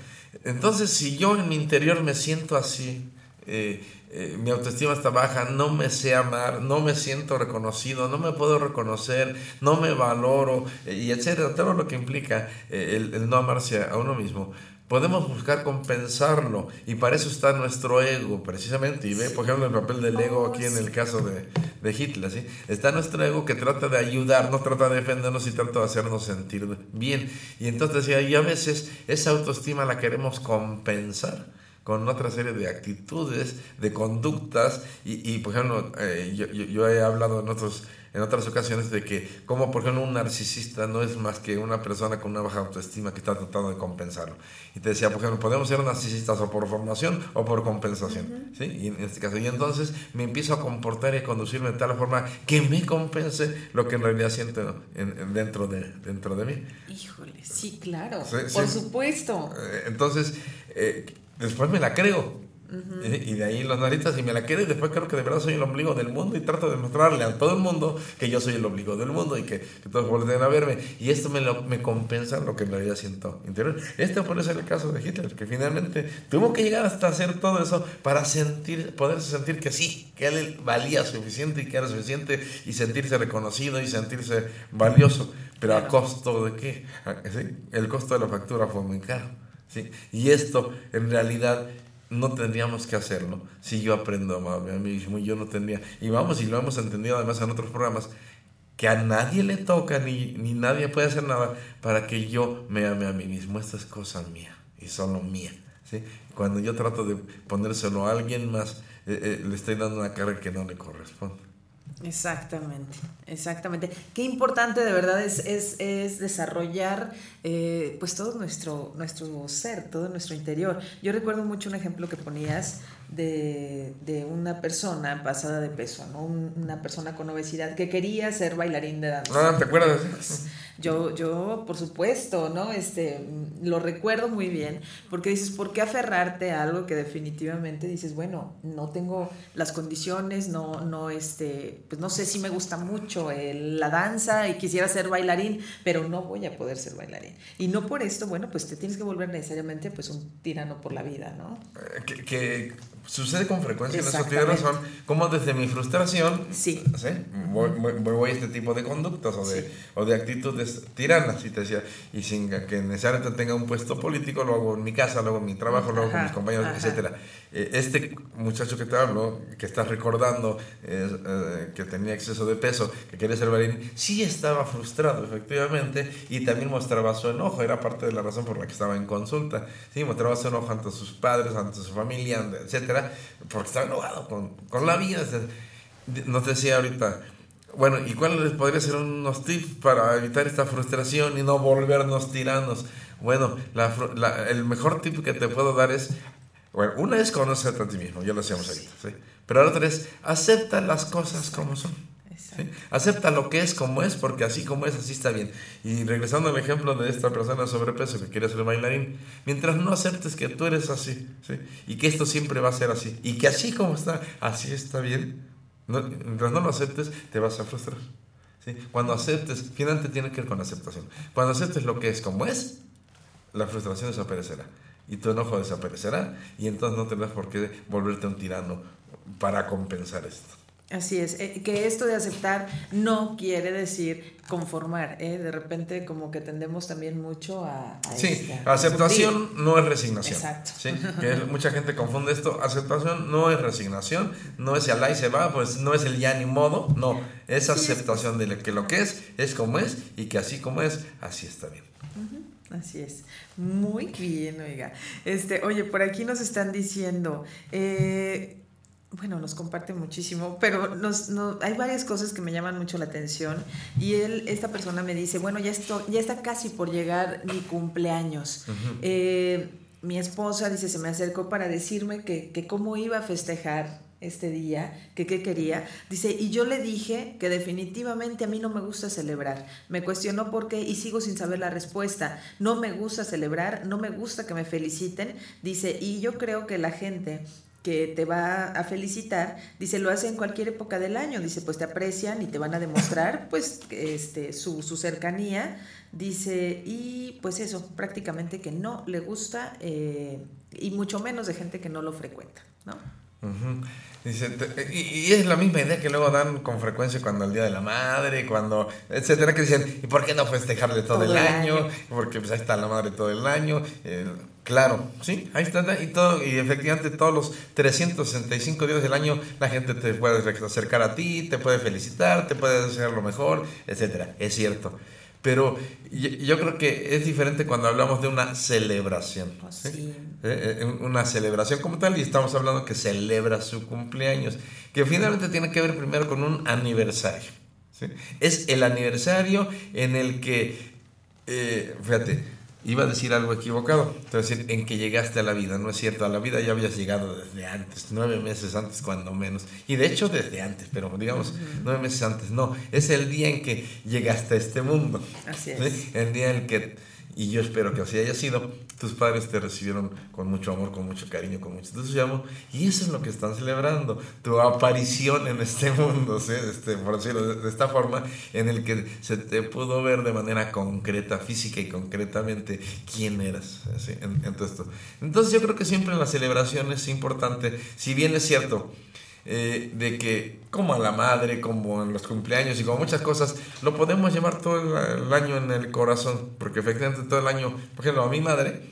Speaker 4: Entonces, si yo en mi interior me siento así, eh, eh, mi autoestima está baja, no me sé amar, no me siento reconocido, no me puedo reconocer, no me valoro, eh, y etcétera, todo lo que implica eh, el, el no amarse a uno mismo. Podemos buscar compensarlo y para eso está nuestro ego, precisamente. Y ve, por ejemplo, el papel del ego aquí en el caso de, de Hitler. ¿sí? Está nuestro ego que trata de ayudarnos, trata de defendernos y trata de hacernos sentir bien. Y entonces y a veces esa autoestima la queremos compensar con otra serie de actitudes, de conductas, y, y por ejemplo, eh, yo, he hablado en, otros, en otras ocasiones de que como por ejemplo un narcisista no es más que una persona con una baja autoestima que está tratando de compensarlo. Y te decía, por ejemplo, podemos ser narcisistas o por formación o por compensación, ¿sí? Y en este caso, y entonces me empiezo a comportar y a conducirme de tal forma que me compense lo que en realidad siento en- en- dentro, de, dentro de mí.
Speaker 5: Híjole, sí, claro.
Speaker 4: Sí,
Speaker 5: por
Speaker 4: sí.
Speaker 5: supuesto.
Speaker 4: Eh, Entonces, eh, después me la creo. Eh, Y de ahí los naritas y me la creo y después creo que de verdad soy el ombligo del mundo y trato de mostrarle a todo el mundo que yo soy el ombligo del mundo y que, que todos vuelven a verme. Y esto me, lo, me compensa lo que en realidad siento interior. Este puede ser el caso de Hitler, que finalmente tuvo que llegar hasta hacer todo eso para sentir, poderse sentir que sí, que él valía suficiente y que era suficiente y sentirse reconocido y sentirse valioso. Pero a costo de qué? Ah. El costo de la factura fue muy caro. ¿Sí? Y esto en realidad no tendríamos que hacerlo si yo aprendo a amarme a mí mismo yo no tendría. Y vamos, y lo hemos entendido además en otros programas, que a nadie le toca ni, ni nadie puede hacer nada para que yo me ame a mí mismo. Esta es cosa mía y solo mía. ¿sí? Cuando yo trato de ponérselo a alguien más, eh, eh, le estoy dando una carga que no le corresponde.
Speaker 5: Exactamente, exactamente. Qué importante de verdad es, es, es desarrollar eh, pues todo nuestro, nuestro ser, todo nuestro interior. Yo recuerdo mucho un ejemplo que ponías de, de una persona pasada de peso, ¿no? Un- una persona con obesidad que quería ser bailarín de danza.
Speaker 4: Ah, ¿te acuerdas?
Speaker 5: Yo, yo, por supuesto, ¿no? Este, lo recuerdo muy bien, porque dices, ¿por qué aferrarte a algo que definitivamente dices, bueno, no tengo las condiciones, no, no, este, pues no sé si me gusta mucho el- la danza y quisiera ser bailarín, pero no voy a poder ser bailarín. Y no por esto, bueno, pues te tienes que volver necesariamente pues un tirano por la vida, ¿no?
Speaker 4: Eh, que sucede con frecuencia en eso
Speaker 5: Exactamente.
Speaker 4: razón. Como desde mi frustración
Speaker 5: sí.
Speaker 4: Voy, voy- voy a este tipo de conductas o de, o de actitudes tiranas y te decía y sin que necesariamente tenga un puesto político lo hago en mi casa lo hago en mi trabajo lo hago con mis compañeros etcétera. Eh, este muchacho que te hablo que estás recordando eh, eh, que tenía exceso de peso que quería ser bailarín sí estaba frustrado efectivamente y también mostraba su enojo. Era parte de la razón por la que estaba en consulta. Sí mostraba su enojo ante sus padres ante su familia ante- porque estaba enojado con, con la vida nos decía ahorita bueno, ¿y cuáles podría ser unos tips para evitar esta frustración y no volvernos tiranos? Bueno, el mejor tip que te puedo dar es, bueno, una es conocerte a ti mismo, ya lo hacíamos ahorita, ¿sí? Pero la otra es, acepta las cosas como son. Acepta lo que es como es, porque así como es, así está bien. Y regresando al ejemplo de esta persona sobrepeso que quiere ser bailarín, mientras no aceptes que tú eres así, ¿sí? y que esto siempre va a ser así, y que así como está, así está bien, no- mientras no lo aceptes, te vas a frustrar. ¿sí? Cuando aceptes, finalmente tiene que ver con la aceptación. Cuando aceptes lo que es como es, la frustración desaparecerá. Y tu enojo desaparecerá. Y entonces no tendrás por qué volverte un tirano para compensar esto.
Speaker 5: Así es, eh, que esto de aceptar no quiere decir conformar, ¿eh? de repente como que tendemos también mucho a... a
Speaker 4: sí,
Speaker 5: esta-
Speaker 4: aceptación no es resignación.
Speaker 5: Exacto.
Speaker 4: Sí, que mucha gente confunde esto, aceptación no es resignación, no es el ahí se va, pues no es el ya ni modo, no, es aceptación de que lo que es, es como es y que así como es, así está bien.
Speaker 5: Así es. Muy bien, oiga. Este, oye, por aquí nos están diciendo, eh, bueno, nos comparte muchísimo, pero nos, no- hay varias cosas que me llaman mucho la atención. Y él, esta persona me dice, bueno, ya, esto, ya está casi por llegar mi cumpleaños. Eh, mi esposa dice, se me acercó para decirme que, que cómo iba a festejar este día, que qué quería. Dice, y yo le dije que definitivamente a mí no me gusta celebrar. Me cuestionó por qué y sigo sin saber la respuesta. No me gusta celebrar, no me gusta que me feliciten. Dice, y yo creo que la gente que te va a felicitar, dice, lo hace en cualquier época del año, dice, pues te aprecian y te van a demostrar [laughs] pues este, su, su cercanía, dice, y pues eso, prácticamente que no le gusta eh, y mucho menos de gente que no lo frecuenta, ¿no?
Speaker 4: Dice, te- y, y es la misma idea que luego dan con frecuencia cuando el Día de la Madre, cuando, etcétera, que dicen, ¿y por qué no festejarle todo, el, año? Porque pues ahí está la madre todo el año. Eh, claro, sí, ahí está, y todo, y efectivamente todos los 365 días del año la gente te puede acercar a ti, te puede felicitar, te puede desear lo mejor, etcétera. Es cierto. Pero yo, yo creo que es diferente cuando hablamos de una celebración. ¿sí? Eh, eh, una celebración como tal y estamos hablando que celebra su cumpleaños, que finalmente tiene que ver primero con un aniversario. ¿sí? Es el aniversario en el que, eh, fíjate, iba a decir algo equivocado, te voy a decir en que llegaste a la vida, no es cierto, a la vida ya habías llegado desde antes, nueve meses antes cuando menos, y de hecho desde antes, pero digamos nueve meses antes, no, es el día en que llegaste a este mundo.
Speaker 5: Así
Speaker 4: ¿sí?
Speaker 5: es.
Speaker 4: El día en que, y yo espero que así haya sido, tus padres te recibieron con mucho amor, con mucho cariño, con mucho entusiasmo, y eso es lo que están celebrando, tu aparición en este [laughs] mundo, ¿sí? este, por decirlo de, esta forma, en el que se te pudo ver de manera concreta, física y concretamente quién eras ¿sí? en, en todo esto. Entonces yo creo que siempre en la celebración es importante, si bien es cierto, eh, de que como a la madre, como en los cumpleaños y como muchas cosas, lo podemos llevar todo el, año en el corazón, porque efectivamente todo el año, por ejemplo, a mi madre,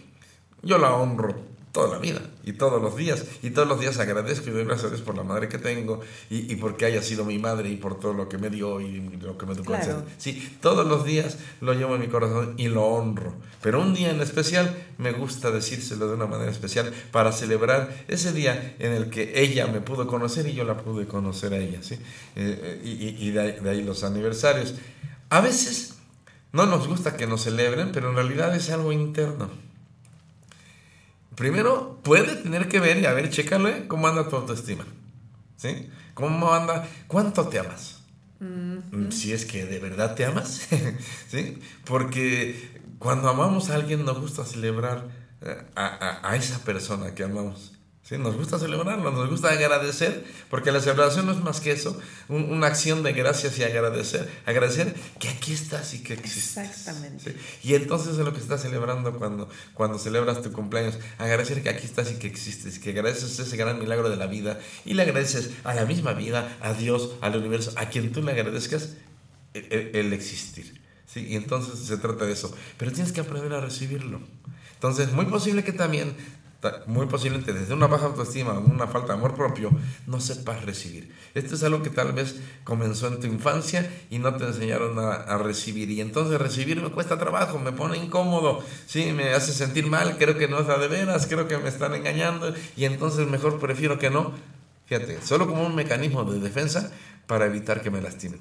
Speaker 4: yo la honro toda la vida y todos los días y todos los días agradezco y doy gracias a Dios por la madre que tengo y, y porque haya sido mi madre y por todo lo que me dio y lo que me educó.
Speaker 5: Claro.
Speaker 4: Sí, todos los días lo llevo en mi corazón y lo honro. Pero un día en especial me gusta decírselo de una manera especial para celebrar ese día en el que ella me pudo conocer y yo la pude conocer a ella. ¿sí? Eh, eh, y y- y de, ahí, de ahí los aniversarios. A veces no nos gusta que nos celebren, pero en realidad es algo interno. Primero, puede tener que ver y a ver, chécalo, ¿eh? ¿cómo anda tu autoestima? ¿Sí? ¿Cómo anda? ¿Cuánto te amas? Mm, Si es que de verdad te amas, [laughs] ¿sí? Porque cuando amamos a alguien nos gusta celebrar eh, a, a- a esa persona que amamos. ¿Sí? Nos gusta celebrarlo, nos gusta agradecer, porque la celebración no es más que eso, un- una acción de gracias y agradecer. Agradecer que aquí estás y que existes.
Speaker 5: Exactamente.
Speaker 4: ¿sí? Y entonces es lo que estás celebrando cuando, cuando celebras tu cumpleaños. Agradecer que aquí estás y que existes, que agradeces ese gran milagro de la vida y le agradeces a la misma vida, a Dios, al universo, a quien tú le agradezcas el, el- el existir. ¿sí? Y entonces se trata de eso. Pero tienes que aprender a recibirlo. Entonces, muy posible que también, ta- muy posiblemente desde una baja autoestima una falta de amor propio, no sepas recibir. Esto es algo que tal vez comenzó en tu infancia y no te enseñaron a, a recibir. Y entonces recibir me cuesta trabajo, me pone incómodo, ¿sí? me hace sentir mal, creo que no es la de veras, creo que me están engañando y entonces mejor prefiero que no. Fíjate, solo como un mecanismo de defensa para evitar que me lastimen.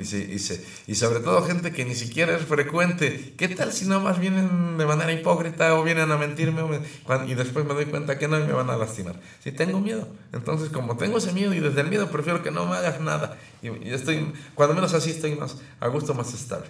Speaker 4: y, se- y, se- y sobre todo gente que ni siquiera es frecuente. ¿Qué tal si no más vienen de manera hipócrita o vienen a mentirme me- y después me doy cuenta que no y me van a lastimar? Si tengo miedo. Entonces, como tengo ese miedo y desde el miedo prefiero que no me hagas nada. Y, y estoy, cuando menos así estoy más a gusto, más estable.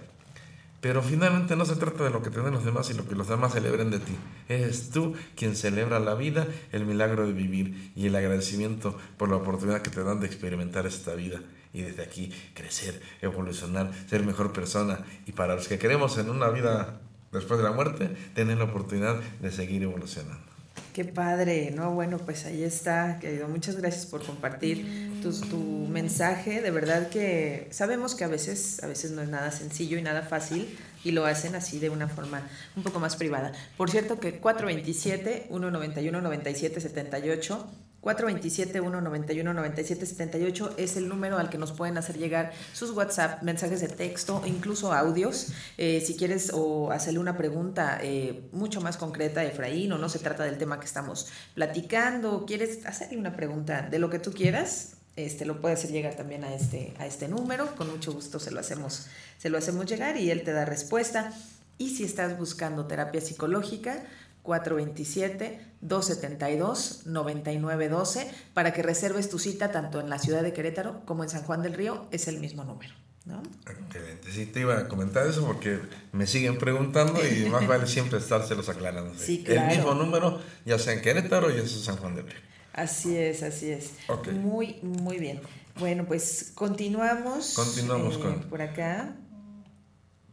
Speaker 4: Pero finalmente no se trata de lo que te den los demás y lo que los demás celebren de ti. Eres tú quien celebra la vida, el milagro de vivir y el agradecimiento por la oportunidad que te dan de experimentar esta vida y desde aquí crecer, evolucionar, ser mejor persona. Y para los que queremos en una vida después de la muerte, tener la oportunidad de seguir evolucionando.
Speaker 5: Qué padre, ¿no? Bueno, pues ahí está, querido. Muchas gracias por compartir tu, tu mensaje. De verdad que sabemos que a veces, a veces no es nada sencillo y nada fácil y lo hacen así de una forma un poco más privada. Por cierto que 427-191-9778 427-191-9778 es el número al que nos pueden hacer llegar sus WhatsApp, mensajes de texto, incluso audios. Eh, si quieres o hacerle una pregunta eh, mucho más concreta a Efraín o no se trata del tema que estamos platicando, quieres hacerle una pregunta de lo que tú quieras, este, lo puede hacer llegar también a este, a este número. Con mucho gusto se lo, hacemos, se lo hacemos llegar y él te da respuesta. Y si estás buscando terapia psicológica, 427-272-9912 para que reserves tu cita tanto en la ciudad de Querétaro como en San Juan del Río. Es el mismo número. ¿no?
Speaker 4: Excelente. Sí, te iba a comentar eso porque me siguen preguntando y más vale siempre estárselos aclarando.
Speaker 5: Sí, claro.
Speaker 4: El mismo número, ya sea en Querétaro, ya sea en San Juan del Río.
Speaker 5: Así es, así es. Muy, muy bien. Bueno, pues continuamos.
Speaker 4: Continuamos
Speaker 5: eh,
Speaker 4: con-
Speaker 5: Por acá.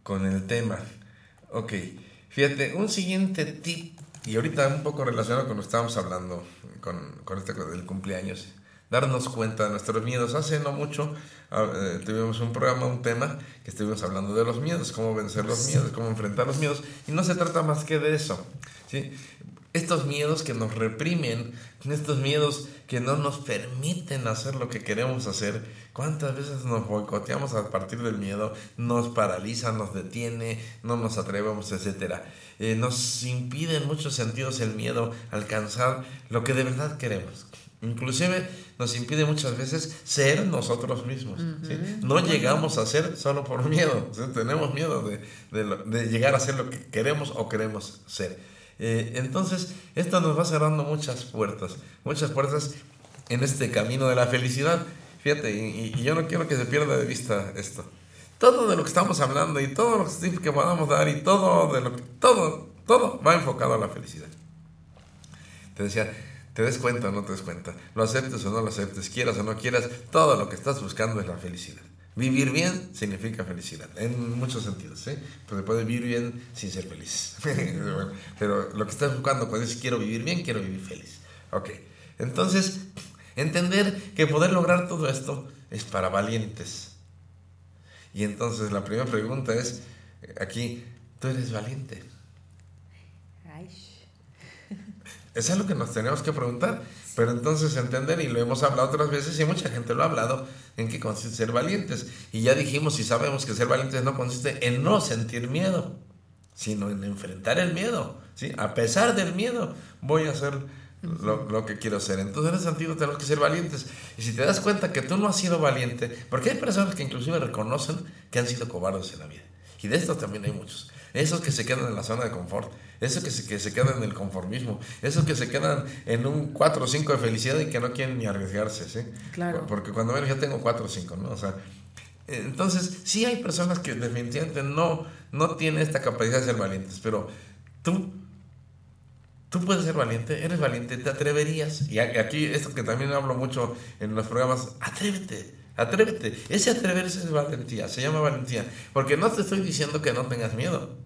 Speaker 4: con el tema. Ok, fíjate, un siguiente tip, y ahorita un poco relacionado con lo que estábamos hablando, con, con este del cumpleaños, darnos cuenta de nuestros miedos. Hace no mucho ah, eh, tuvimos un programa, un tema, que estuvimos hablando de los miedos, cómo vencer los miedos, cómo enfrentar los miedos, y no se trata más que de eso. ¿sí? Estos miedos que nos reprimen, estos miedos que no nos permiten hacer lo que queremos hacer, ¿cuántas veces nos boicoteamos a partir del miedo? Nos paraliza, nos detiene, no nos atrevemos, etc. Eh, nos impide en muchos sentidos el miedo alcanzar lo que de verdad queremos. Inclusive nos impide muchas veces ser nosotros mismos. ¿sí? No llegamos a ser solo por miedo. ¿sí? Tenemos miedo de, de de llegar a ser lo que queremos o queremos ser. Eh, entonces, esto nos va cerrando muchas puertas, muchas puertas en este camino de la felicidad. Fíjate, y, yo no quiero que se pierda de vista esto. Todo de lo que estamos hablando y todo los tips que podamos dar y todo de lo que, todo, todo va enfocado a la felicidad. Te decía, te des cuenta o no te des cuenta, lo aceptes o no lo aceptes, quieras o no quieras, todo lo que estás buscando es la felicidad. Vivir bien significa felicidad, en muchos sentidos, ¿sí? Pues se puede vivir bien sin ser feliz. [laughs] Bueno, Pero lo que estás buscando cuando dices quiero vivir bien, quiero vivir feliz. Ok, entonces, entender que poder lograr todo esto es para valientes. Y entonces la primera pregunta es, eh, aquí, ¿tú eres valiente?
Speaker 5: Ay.
Speaker 4: Es algo que nos tenemos que preguntar, pero entonces entender, y lo hemos hablado otras veces, y mucha gente lo ha hablado, en qué consiste ser valientes. Y ya dijimos y sabemos que ser valientes no consiste en no sentir miedo, sino en enfrentar el miedo. ¿sí? A pesar del miedo, voy a hacer lo, lo que quiero hacer. Entonces, en ese sentido, tenemos que ser valientes. Y si te das cuenta que tú no has sido valiente, porque hay personas que inclusive reconocen que han sido cobardes en la vida. Y de estos también hay muchos. Esos que se quedan en la zona de confort, esos que se, que se quedan en el conformismo, esos que se quedan en un 4 o 5 de felicidad y que no quieren ni arriesgarse, ¿sí?
Speaker 5: Claro.
Speaker 4: Porque cuando ven, yo tengo 4 o 5, ¿no? O sea, entonces sí hay personas que definitivamente no, no tienen esta capacidad de ser valientes, pero tú, tú puedes ser valiente, eres valiente, te atreverías. Y aquí, esto que también hablo mucho en los programas, atrévete. Atrévete, ese atreverse es valentía, se llama valentía, porque no te estoy diciendo que no tengas miedo.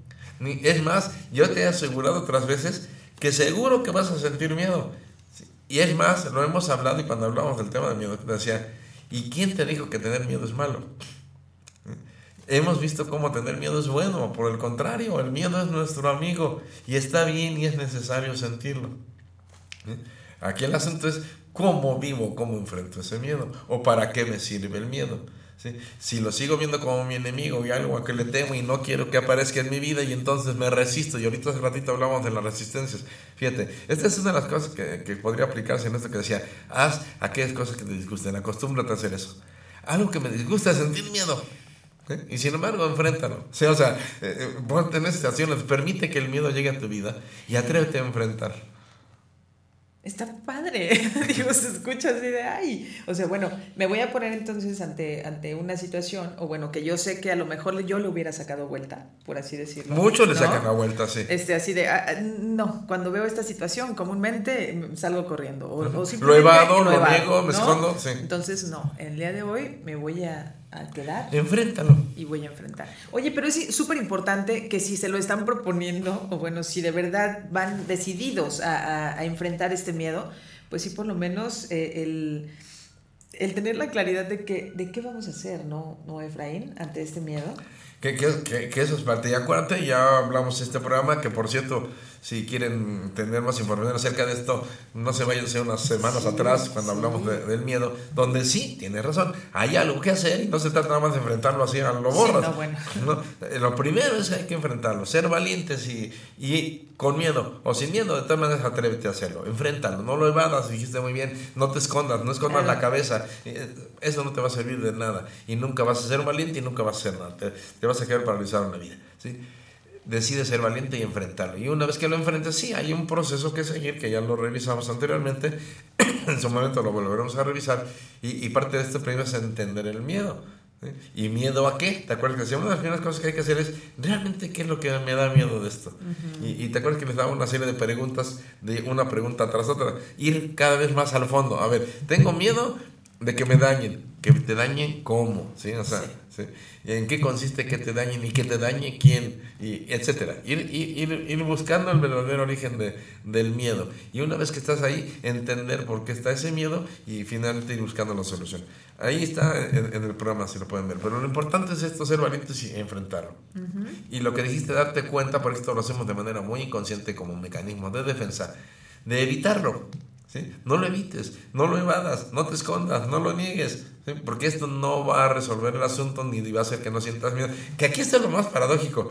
Speaker 4: Es más, yo te he asegurado otras veces que seguro que vas a sentir miedo. Y es más, lo hemos hablado y cuando hablamos del tema del miedo, te decía, ¿y quién te dijo que tener miedo es malo? Hemos visto cómo tener miedo es bueno, por el contrario, el miedo es nuestro amigo y está bien y es necesario sentirlo. Aquí el asunto es cómo vivo, cómo enfrento ese miedo o para qué me sirve el miedo. Si lo sigo viendo como mi enemigo y algo a que le temo y no quiero que aparezca en mi vida y entonces me resisto. Y ahorita hace ratito hablábamos de las resistencias. Fíjate, esta es una de las cosas que, que podría aplicarse en esto que decía, haz aquellas cosas que te disgusten, acostúmbrate a hacer eso. Algo que me disgusta es sentir miedo. Y sin embargo, enfréntalo. O sea, eh, eh, ponte en situaciones, permite que el miedo llegue a tu vida y atrévete a enfrentar.
Speaker 5: Está padre. [laughs] Digo, se escucha así de ay. O sea, bueno, me voy a poner entonces ante, ante una situación, o bueno, que yo sé que a lo mejor yo le hubiera sacado vuelta, por así decirlo.
Speaker 4: Muchos le sacan la vuelta, sí.
Speaker 5: Este, así de, ah, ah, no, cuando veo esta situación, comúnmente salgo corriendo. O, o
Speaker 4: Lo evado, lo niego, me escondo, sí.
Speaker 5: Entonces, no, el día de hoy me voy a a quedar.
Speaker 4: Enfréntalo.
Speaker 5: Y voy a enfrentar. Oye, pero es súper importante que si se lo están proponiendo, o bueno, si de verdad van decididos a, a- a enfrentar este miedo, pues sí, por lo menos eh, el, el tener la claridad de que de qué vamos a hacer, ¿no, no Efraín, ante este miedo?
Speaker 4: Que, que, que- que eso es parte. Y acuérdate, ya hablamos de este programa, que por cierto, si quieren tener más información acerca de esto, no se vayan hace unas semanas atrás, cuando hablamos de- del miedo, donde sí, tienes razón, hay algo que hacer y no se trata nada más de enfrentarlo así a lo
Speaker 5: Sí,
Speaker 4: borras.
Speaker 5: no, bueno. [laughs]
Speaker 4: No, eh, lo primero es que hay que enfrentarlo, ser valientes y, y con miedo o sin miedo, de todas maneras atrévete a hacerlo, enfréntalo, no lo evadas, dijiste muy bien, no te escondas, no escondas
Speaker 5: Claro.
Speaker 4: la cabeza, eh, eso no te va a servir de nada y nunca vas a ser valiente y nunca vas a hacer nada, te, te vas a quedar paralizado en la vida. ¿sí? Decide ser valiente y enfrentarlo. Y una vez que lo enfrentes, sí, hay un proceso que seguir, que ya lo revisamos anteriormente, [coughs] en su momento lo volveremos a revisar, y, y parte de este premio es entender el miedo. ¿sí? ¿Y miedo a qué? ¿Te acuerdas que una de las primeras cosas que hay que hacer es, realmente, qué es lo que me da miedo de esto? y, y te acuerdas que les daba una serie de preguntas, de una pregunta tras otra, ir cada vez más al fondo. A ver, tengo miedo de que me dañen, que te dañen cómo, ¿sí? O sea, ¿sí? ¿Y ¿en qué consiste que te dañen y que te dañe quién? Y etcétera. Ir, ir, buscando el verdadero origen de, del miedo. Y una vez que estás ahí, entender por qué está ese miedo y finalmente ir buscando la solución. Ahí está en, en el programa, si lo pueden ver. Pero lo importante es esto, ser valientes y enfrentarlo. Y lo que dijiste, darte cuenta, porque esto lo hacemos de manera muy inconsciente como un mecanismo de defensa, de evitarlo. ¿Sí? No lo evites, no lo evadas, no te escondas, no lo niegues, porque esto no va a resolver el asunto ni va a hacer que no sientas miedo. Que aquí está lo más paradójico.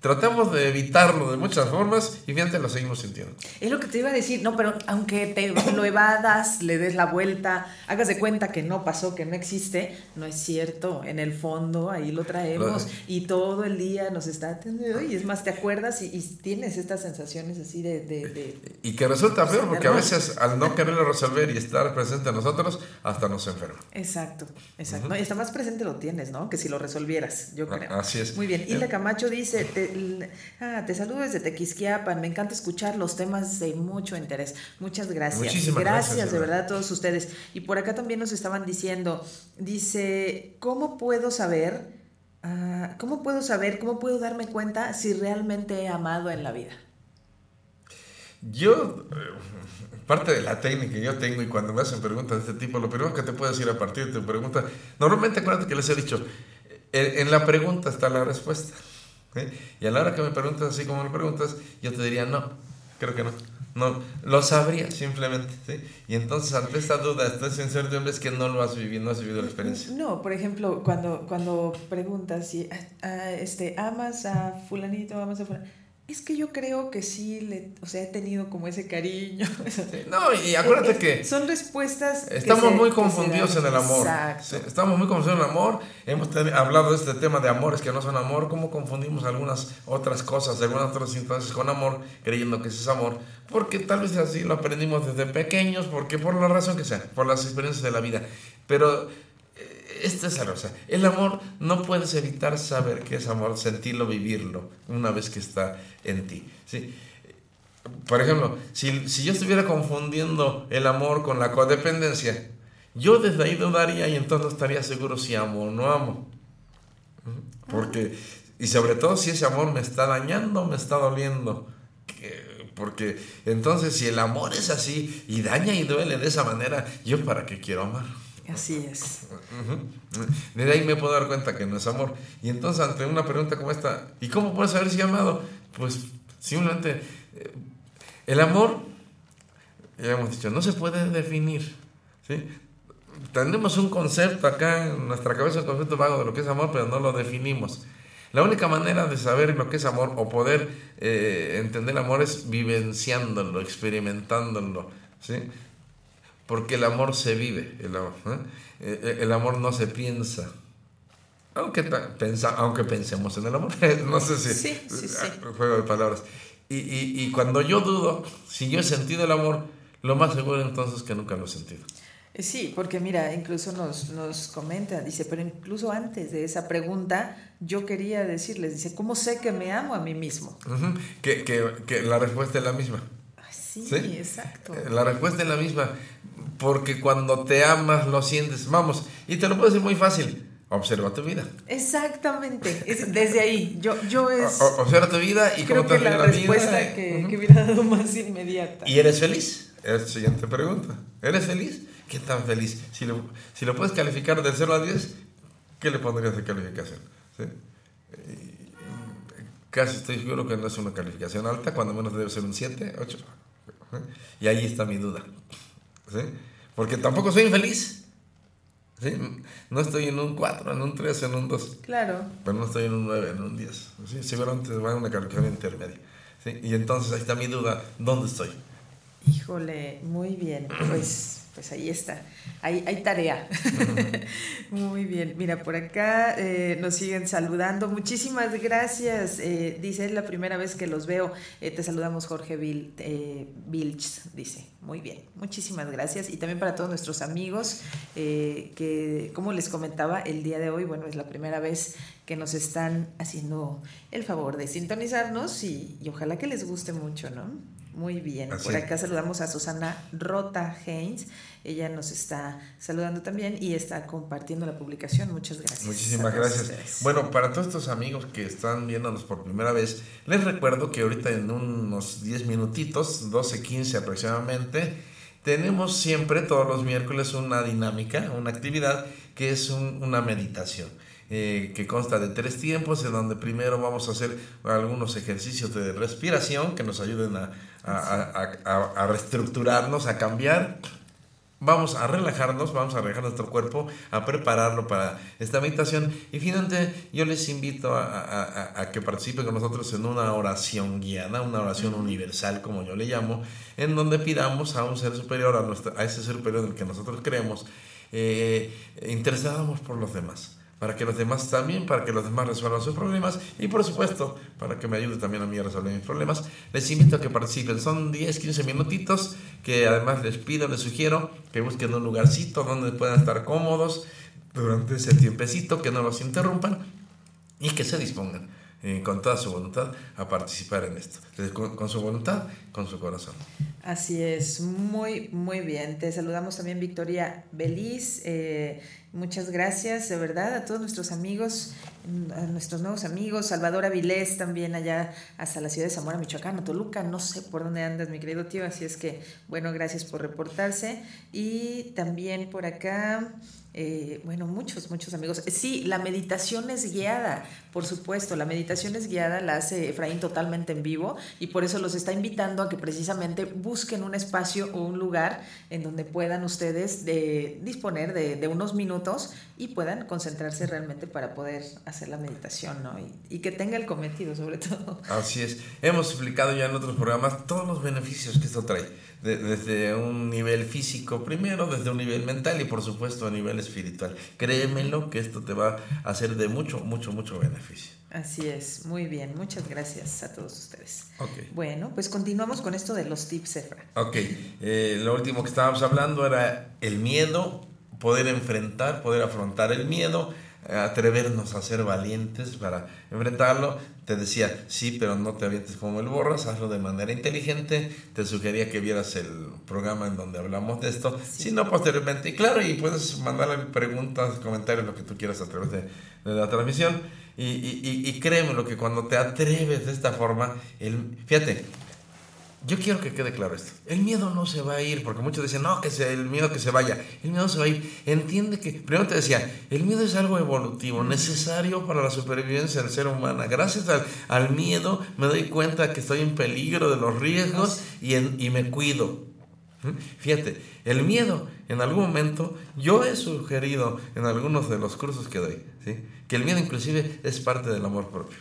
Speaker 4: Tratamos de evitarlo de muchas formas y fíjate, lo seguimos sintiendo.
Speaker 5: Es lo que te iba a decir, no, pero aunque te lo evadas, le des la vuelta, hagas de cuenta que no pasó, que no existe, no es cierto. En el fondo ahí lo traemos
Speaker 4: Lo-
Speaker 5: y todo el día nos está atendiendo y es más, te acuerdas y, y tienes estas sensaciones así de... de- de-
Speaker 4: Y que resulta peor porque a veces al no quererlo resolver y estar presente en nosotros, hasta nos enferma.
Speaker 5: Exacto, exacto. No, y hasta más presente lo tienes, ¿no? Que si lo resolvieras, yo creo.
Speaker 4: Ah, Así es.
Speaker 5: Muy bien. Hilda
Speaker 4: Eh,
Speaker 5: Camacho dice, te, ah, te saludo desde Tequisquiapan, me encanta escuchar los temas de mucho interés. Muchas gracias.
Speaker 4: Muchísimas
Speaker 5: gracias,
Speaker 4: gracias,
Speaker 5: de verdad a todos ustedes. Y por acá también nos estaban diciendo, dice, ¿cómo puedo saber, ah, cómo puedo saber, cómo puedo darme cuenta si realmente he amado en la vida?
Speaker 4: Yo, eh, parte de la técnica que yo tengo y cuando me hacen preguntas de este tipo, lo primero que te puedo decir a partir de tu pregunta, normalmente acuérdate que les he dicho, en, en la pregunta está la respuesta. Y a la hora que me preguntas así como me preguntas, yo te diría no, creo que no. No, lo sabría simplemente, ¿sí? Y entonces ante esta duda, esta incertidumbre es que no lo has vivido, no has vivido la experiencia.
Speaker 5: No, por ejemplo, cuando, cuando preguntas si ah, este, amas a fulanito, amas a fulanito, es que yo creo que sí, le, o sea, he tenido como ese cariño. [laughs]
Speaker 4: No, y acuérdate que
Speaker 5: Son respuestas...
Speaker 4: Estamos
Speaker 5: se-
Speaker 4: muy confundidos en el amor.
Speaker 5: Exacto.
Speaker 4: Estamos muy confundidos en el amor. Hemos ten- hablado de este tema de amores que no son amor. ¿Cómo confundimos algunas otras cosas, algunas otras instancias con amor, creyendo que ese es amor? Porque tal vez así lo aprendimos desde pequeños, porque por la razón que sea, por las experiencias de la vida. Pero esta es la cosa. El amor no puedes evitar saber que es amor, sentirlo, vivirlo, una vez que está en ti. ¿sí? Por ejemplo, si, si yo estuviera confundiendo el amor con la codependencia, yo desde ahí dudaría y entonces estaría seguro si amo o no amo. Porque, y sobre todo si ese amor me está dañando, me está doliendo. Que- Porque entonces si el amor es así y daña y duele de esa manera, ¿yo para qué quiero amar?
Speaker 5: Así es.
Speaker 4: Ujú. Desde ahí me puedo dar cuenta que no es amor. Y entonces ante una pregunta como esta, ¿y cómo puedo saber si amado? Pues simplemente eh, el amor, ya hemos dicho, no se puede definir. ¿sí? Tenemos un concepto acá en nuestra cabeza, un concepto vago de lo que es amor, pero no lo definimos. La única manera de saber lo que es amor o poder eh, entender el amor es vivenciándolo, experimentándolo. ¿sí? Porque el amor se vive, el amor, ¿eh? Eh, el amor no se piensa. Aunque, pensa, aunque pensemos en el amor, [laughs] no sé si
Speaker 5: Sí, sí, sí.
Speaker 4: ah, juego de palabras. Y, y, y cuando yo dudo, si yo he sentido el amor, lo más seguro entonces que nunca lo he sentido.
Speaker 5: Eh, Sí, porque mira, incluso nos, nos comenta, dice, pero incluso antes de esa pregunta, yo quería decirles, dice, ¿cómo sé que me amo a mí mismo?
Speaker 4: Que, que, que la respuesta es la misma.
Speaker 5: Sí,
Speaker 4: ¿Sí?
Speaker 5: exacto.
Speaker 4: La respuesta es la misma. Porque cuando te amas, lo sientes. Vamos, y te lo puedo decir muy fácil. Observa tu vida.
Speaker 5: Exactamente, es desde ahí. Yo, yo es.
Speaker 4: O- observa tu vida y
Speaker 5: creo
Speaker 4: cómo te
Speaker 5: que la
Speaker 4: la
Speaker 5: respuesta
Speaker 4: vida.
Speaker 5: que, que hubiera dado más inmediata.
Speaker 4: ¿Y eres feliz? Es la siguiente pregunta. ¿Eres feliz? ¿Qué tan feliz? Si lo, si lo puedes calificar del 0 a 10, ¿qué le pondrías de calificación? ¿Sí? Y, Casi estoy seguro que no es una calificación alta, cuando menos debe ser un 7, 8. Y ahí está mi duda. ¿Sí? Porque tampoco soy infeliz. ¿Sí? No estoy en un 4, en un 3, en un 2.
Speaker 5: Claro.
Speaker 4: Pero no estoy en un 9, en un 10. ¿sí? Seguramente va en una calificación intermedia. ¿sí? Y entonces ahí está mi duda, ¿dónde estoy?
Speaker 5: Híjole, muy bien. Pues, pues ahí está. Hay, hay tarea. [laughs] muy bien. Mira, por acá eh, nos siguen saludando. Muchísimas gracias. Eh, dice, es la primera vez que los veo. Eh, te saludamos, Jorge Vil, Vilch, dice. Muy bien. Muchísimas gracias. Y también para todos nuestros amigos que, como les comentaba, el día de hoy, bueno, es la primera vez que nos están haciendo el favor de sintonizarnos y, y ojalá que les guste mucho, ¿no? Muy bien.
Speaker 4: Así
Speaker 5: Por acá saludamos a Susana Rota Haynes. Ella nos está saludando también y está compartiendo la publicación. Muchas gracias.
Speaker 4: Muchísimas gracias.
Speaker 5: ustedes.
Speaker 4: Bueno, para todos estos amigos que están viéndonos por primera vez, les recuerdo que ahorita en unos 10 minutitos, 12, 15 aproximadamente, tenemos siempre todos los miércoles una dinámica, una actividad que es un- una meditación. eh, que consta de tres tiempos, en donde primero vamos a hacer algunos ejercicios de respiración que nos ayuden a- a- a- a reestructurarnos, a cambiar Vamos a relajarnos, vamos a relajar nuestro cuerpo, a prepararlo para esta meditación. Y finalmente yo les invito a, a- a- a que participen con nosotros en una oración guiada, una oración universal, como yo le llamo, en donde pidamos a un ser superior, a, nuestra- a ese ser superior en el que nosotros creemos, eh, intercedamos por los demás. Para que los demás también, para que los demás resuelvan sus problemas y por supuesto para que me ayude también a mí a resolver mis problemas. Les invito a que participen. Son 10, 15 minutitos que además les pido, les sugiero que busquen un lugarcito donde puedan estar cómodos durante ese tiempecito, que no los interrumpan y que se dispongan eh, con toda su voluntad a participar en esto. Con su voluntad, con su corazón.
Speaker 5: Así es, muy, muy bien. Te saludamos también, Victoria Beliz. Eh, muchas gracias, de verdad, a todos nuestros amigos, a nuestros nuevos amigos. Salvador Avilés también allá hasta la ciudad de Zamora, Michoacán, o Toluca. No sé por dónde andas, mi querido tío. Así es que, bueno, gracias por reportarse. Y también por acá. eh, bueno, muchos, muchos amigos. Sí, la meditación es guiada, por supuesto, la meditación es guiada, la hace Efraín totalmente en vivo y por eso los está invitando a que precisamente busquen un espacio o un lugar en donde puedan ustedes de, disponer de, unos minutos y puedan concentrarse realmente para poder hacer la meditación, ¿no? Y, que tenga el cometido, sobre todo.
Speaker 4: Así es. Hemos explicado ya en otros programas todos los beneficios que esto trae. De- desde un nivel físico primero, desde un nivel mental y por supuesto a nivel espiritual. Créemelo que esto te va a hacer de mucho, mucho, mucho beneficio.
Speaker 5: Así es, muy bien, muchas gracias a todos ustedes.
Speaker 4: Ok.
Speaker 5: Bueno, pues continuamos con esto de los tips, Efra.
Speaker 4: Ok, eh, lo último que estábamos hablando era el miedo, poder enfrentar, poder afrontar el miedo, eh, atrevernos a ser valientes para enfrentarlo. Te decía, sí, pero no te avientes como el borras, hazlo de manera inteligente. Te sugería que vieras el programa en donde hablamos de esto. Si no, posteriormente, y claro, y puedes mandarle preguntas, comentarios, lo que tú quieras a través de, de la transmisión. Y, y, y, y créeme lo que cuando te atreves de esta forma, el, fíjate, yo quiero que quede claro esto. El miedo no se va a ir, porque muchos dicen, no, que sea el miedo que se vaya. El miedo se va a ir. Entiende que, primero te decía, el miedo es algo evolutivo, necesario para la supervivencia del ser humano. Gracias al, al miedo me doy cuenta que estoy en peligro de los riesgos y, en- y me cuido. ¿Mm? Fíjate, el miedo, en algún momento, yo he sugerido en algunos de los cursos que doy, ¿sí? que el miedo inclusive es parte del amor propio.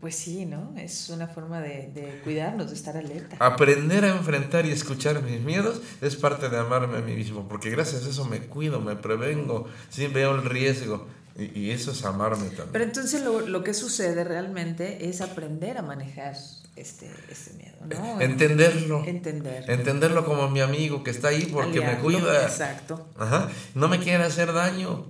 Speaker 5: Pues sí, ¿no? Es una forma de, de cuidarnos, de estar alerta.
Speaker 4: Aprender a enfrentar y escuchar mis miedos es parte de amarme a mí mismo, porque gracias a eso me cuido, me prevengo, sí veo el riesgo, y, y eso es amarme también.
Speaker 5: Pero entonces lo, lo que sucede realmente es aprender a manejar este, este miedo, ¿no?
Speaker 4: Entenderlo.
Speaker 5: Entender.
Speaker 4: Entenderlo como mi amigo que está ahí porque me cuida.
Speaker 5: Exacto.
Speaker 4: Ajá. No me quiere hacer daño.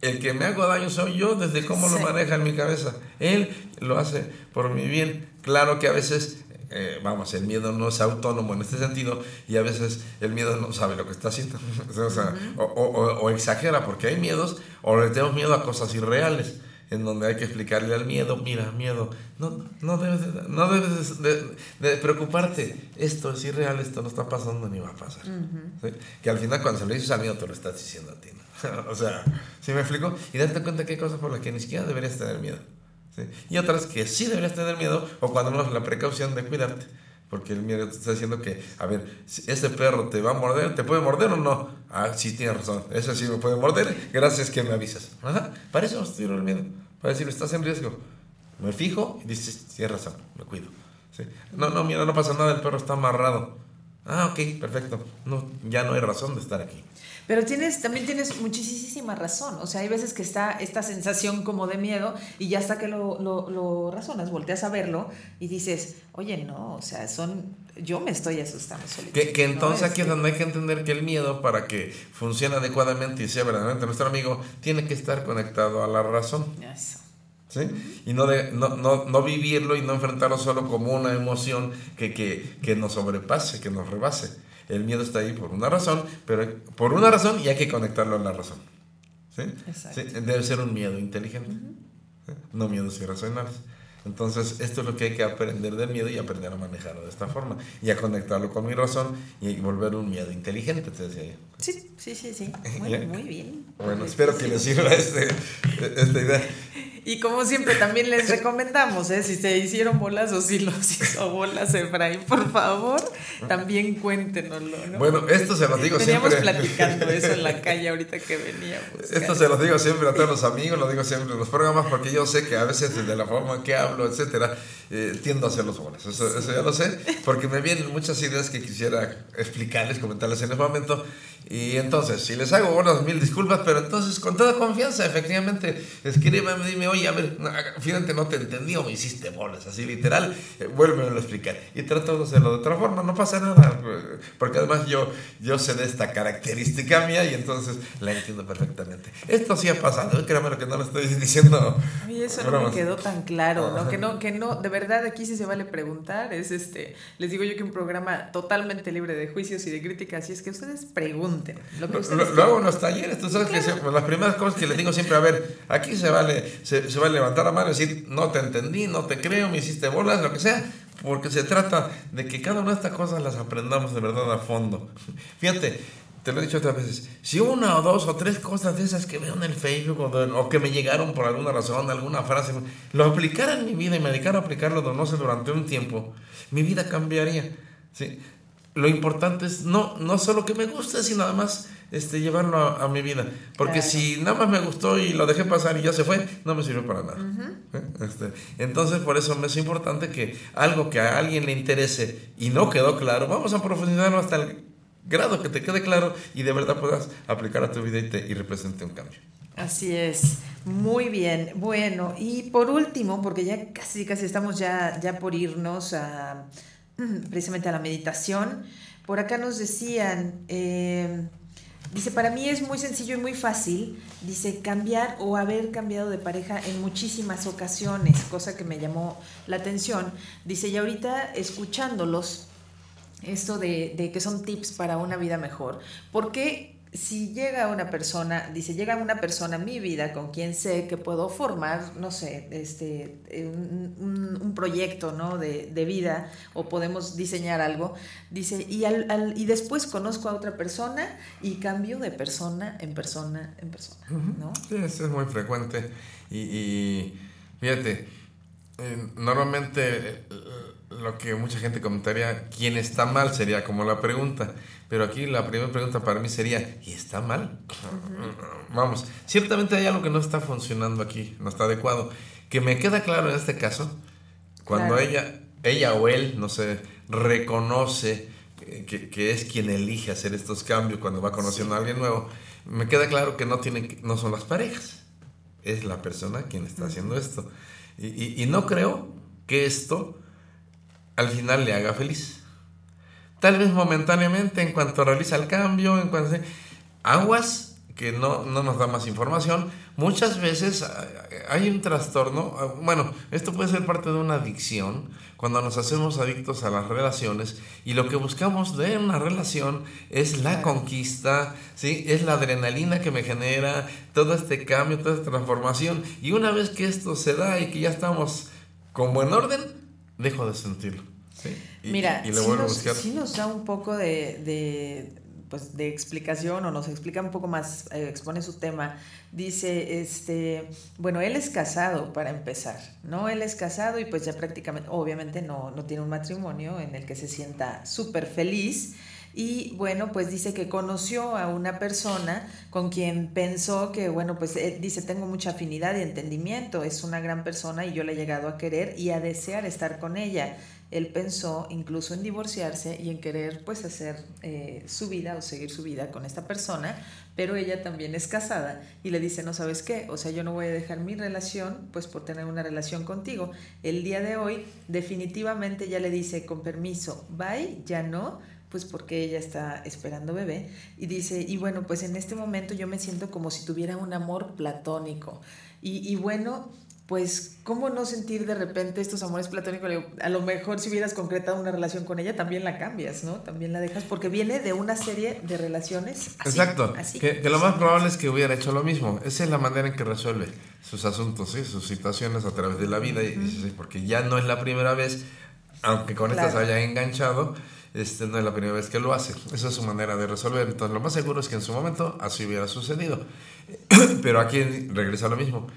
Speaker 4: El que me hago daño soy yo desde cómo
Speaker 5: Sí.
Speaker 4: lo maneja en mi cabeza. Él lo hace por mi bien. Claro que a veces Eh, vamos, el miedo no es autónomo en este sentido y a veces el miedo no sabe lo que está haciendo. [laughs] o, sea, o, o- o exagera porque hay miedos o le tenemos miedo a cosas irreales en donde hay que explicarle al miedo, mira, miedo, no, no debes, de, no debes de, de preocuparte, esto es irreal, esto no está pasando ni va a pasar. ¿Sí? Que al final cuando se lo dices al miedo te lo estás diciendo a ti. ¿no? [laughs] o sea, ¿sí me explico? Y date cuenta que hay cosas por las que ni siquiera deberías tener miedo. ¿sí? Y otras que sí deberías tener miedo o cuando menos la precaución de cuidarte. Porque el miedo te está diciendo que, a ver, ese perro te va a morder, ¿te puede morder o no? Ah, sí, tienes razón, ese sí me puede morder, gracias que me avisas. Para eso nos el miedo, para decir, estás en riesgo. Me fijo y dices, tienes razón, me cuido. ¿Sí? No, no, mira, no pasa nada, el perro está amarrado. Ah, ok, perfecto. No, ya no hay razón de estar aquí.
Speaker 5: Pero tienes, también tienes muchísima razón. O sea, hay veces que está esta sensación como de miedo y ya hasta que lo, lo, lo razonas, volteas a verlo y dices, oye, no, o sea, son, yo me estoy asustando solito.
Speaker 4: Que, que entonces
Speaker 5: ¿no?
Speaker 4: aquí es
Speaker 5: Este,
Speaker 4: donde hay que entender que el miedo, para que funcione adecuadamente y sea verdaderamente nuestro amigo, tiene que estar conectado a la razón.
Speaker 5: Eso.
Speaker 4: ¿Sí? Y no, de, no, no, no vivirlo y no enfrentarlo solo como una emoción que, que, que nos sobrepase, que nos rebase. El miedo está ahí por una razón, pero por una razón y hay que conectarlo a la razón. ¿Sí?
Speaker 5: Exacto.
Speaker 4: Sí, Debe ser un miedo inteligente, ¿sí? no miedos irracionales. Entonces, esto es lo que hay que aprender del miedo y aprender a manejarlo de esta forma. Y a conectarlo con mi razón y volver un miedo inteligente, te decía yo.
Speaker 5: Sí, sí, sí, sí. [laughs] Muy,
Speaker 4: Ya.
Speaker 5: muy bien.
Speaker 4: Bueno, espero que les sirva este, esta idea.
Speaker 5: Y como siempre también les recomendamos, ¿eh? si se hicieron bolas o si los hizo bolas Efraín, por favor, también cuéntenoslo. ¿no?
Speaker 4: Bueno, esto se los digo siempre.
Speaker 5: platicando eso en la calle ahorita que veníamos.
Speaker 4: Esto se los digo siempre a todos los amigos, lo digo siempre en los programas porque yo sé que a veces de la forma en que hablo, etcétera, eh, tiendo a hacer los bolas. Eso, eso ya lo sé, porque me vienen muchas ideas que quisiera explicarles, comentarles en ese momento. Y entonces, si les hago bolas, mil disculpas, pero entonces con toda confianza, efectivamente, escríbeme, dime, oye, a ver, fíjate, no te entendí o me hiciste bolas, así literal, eh, vuélvemelo a explicar. Y trato de hacerlo de otra forma, no pasa nada, porque además yo, yo sé de esta característica mía y entonces la entiendo perfectamente. Esto sí ha pasado, eh, créame lo que no lo estoy diciendo.
Speaker 5: A mí eso no me
Speaker 4: bromas.
Speaker 5: quedó tan claro, ¿no? Que no, que no, de verdad aquí sí se vale preguntar, es este, les digo yo que un programa totalmente libre de juicios y de críticas, y es que ustedes pregunten lo que
Speaker 4: Lo,
Speaker 5: ustedes
Speaker 4: lo- lo hago en los talleres, tú sabes que siempre- las primeras cosas que les digo siempre, a ver, aquí se vale, se, se vale levantar la mano y decir, no te entendí, no te creo, me hiciste bolas, lo que sea, porque se trata de que cada una de estas cosas las aprendamos de verdad a fondo. Fíjate, te lo he dicho otras veces, si una o dos o tres cosas de esas que veo en el Facebook o, de- o que me llegaron por alguna razón, alguna frase, lo aplicara en mi vida y me dedicara a aplicarlo, no sé, durante un tiempo, mi vida cambiaría. ¿sí? Lo importante es no, no solo que me guste, sino además este, llevarlo a, a mi vida. Porque
Speaker 5: Claro.
Speaker 4: si nada más me gustó y lo dejé pasar y ya se fue, no me sirvió para nada. ¿Eh? Este, entonces, por eso me es importante que algo que a alguien le interese y no quedó claro, vamos a profundizarlo hasta el grado que te quede claro y de verdad puedas aplicar a tu vida y, te, y represente un cambio.
Speaker 5: Así es, muy bien. Bueno, y por último, porque ya casi, casi estamos ya, ya por irnos a [clears throat] precisamente a la meditación, por acá nos decían, eh, dice, para mí es muy sencillo y muy fácil, dice, cambiar o haber cambiado de pareja en muchísimas ocasiones, cosa que me llamó la atención. Dice, y ahorita escuchándolos, esto de, de que son tips para una vida mejor. Porque si llega una persona, dice, llega una persona a mi vida con quien sé que puedo formar, no sé, este, un, un- un proyecto ¿no? de, de vida o podemos diseñar algo, dice, y, al, al- y después conozco a otra persona y cambio de persona en persona en persona, ¿no?
Speaker 4: Sí, eso es muy frecuente. Y, y fíjate, eh, normalmente eh, lo que mucha gente comentaría, ¿quién está mal? Sería como la pregunta. Pero aquí la primera pregunta para mí sería, ¿y está mal? Vamos, ciertamente hay algo que no está funcionando aquí, no está adecuado. Que me queda claro en este caso, cuando
Speaker 5: Claro.
Speaker 4: ella, ella o él, no sé, reconoce que, que- es quien elige hacer estos cambios cuando va conociendo a alguien nuevo, me queda claro que no, tienen, que- no son las parejas, es la persona quien está haciendo esto. Y, y- y no creo que esto al final le haga feliz. Tal vez momentáneamente, en cuanto realiza el cambio, en cuanto... Aguas, que no, no nos da más información, muchas veces ah, hay un trastorno, ah, bueno, esto puede ser parte de una adicción, cuando nos hacemos adictos a las relaciones y lo que buscamos de una relación es la conquista, ¿sí? es la adrenalina que me genera todo este cambio, toda esta transformación. Y una vez que esto se da y que ya estamos como en orden, dejo de sentirlo. ¿sí? Y,
Speaker 5: Mira,
Speaker 4: y le
Speaker 5: nos,
Speaker 4: buscar.
Speaker 5: sí nos da un poco de, de, pues, de explicación o nos explica un poco más, eh, expone su tema. Dice, este, bueno, él es casado para empezar, ¿no? Él es casado y pues ya prácticamente, obviamente no, no tiene un matrimonio en el que se sienta súper feliz. Y bueno, pues dice que conoció a una persona con quien pensó que, bueno, pues dice, tengo mucha afinidad y entendimiento, es una gran persona y yo le he llegado a querer y a desear estar con ella. Él pensó incluso en divorciarse y en querer pues hacer eh, su vida o seguir su vida con esta persona, pero ella también es casada y le dice, no sabes qué, o sea, yo no voy a dejar mi relación pues por tener una relación contigo. El día de hoy definitivamente ya le dice, con permiso, bye, ya no, pues porque ella está esperando bebé y dice, y bueno, pues en este momento yo me siento como si tuviera un amor platónico. Y, y bueno, pues, ¿cómo no sentir de repente estos amores platónicos? A lo mejor si hubieras concretado una relación con ella, también la cambias, ¿no? También la dejas, porque viene de una serie de relaciones. Así,
Speaker 4: Exacto,
Speaker 5: así.
Speaker 4: que, que lo más probable es que hubiera hecho lo mismo. Esa es la manera en que resuelve sus asuntos, ¿sí? sus situaciones a través de la vida, y, dice, sí, porque ya no es la primera vez, aunque con esta se
Speaker 5: Claro.
Speaker 4: haya enganchado, este, no es la primera vez que lo hace. Esa es su manera de resolver. Entonces, lo más seguro es que en su momento así hubiera sucedido. [clears throat] Pero aquí regresa lo mismo.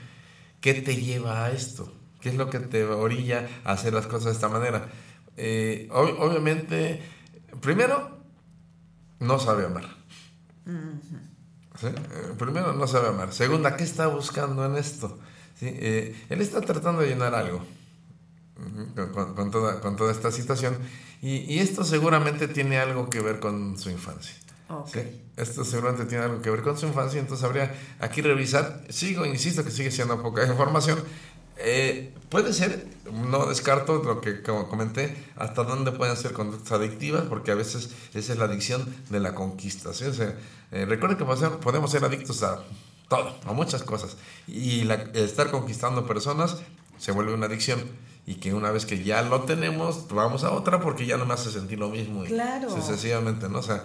Speaker 4: ¿Qué te lleva a esto? ¿Qué es lo que te orilla a hacer las cosas de esta manera? Eh, ob- obviamente, primero, no sabe amar. ¿sí? Eh, primero, no sabe amar. Segunda, ¿qué está buscando en esto? ¿Sí? Eh, él está tratando de llenar algo con, con- con toda, con toda esta situación y, y esto seguramente tiene algo que ver con su infancia.
Speaker 5: Ok.
Speaker 4: ¿sí? Esto seguramente tiene algo que ver con su infancia, entonces habría aquí revisar, sigo, insisto que sigue siendo poca información, eh, puede ser, no descarto lo que como comenté, hasta dónde pueden ser conductas adictivas, porque a veces esa es la adicción de la conquista. ¿sí? O sea, eh, recuerden que podemos ser, podemos ser adictos a todo, a muchas cosas, y la- estar conquistando personas se vuelve una adicción. Y que una vez que ya lo tenemos, vamos a otra porque ya no me hace sentir lo mismo. Y
Speaker 5: Claro.
Speaker 4: Sucesivamente, ¿no? O sea,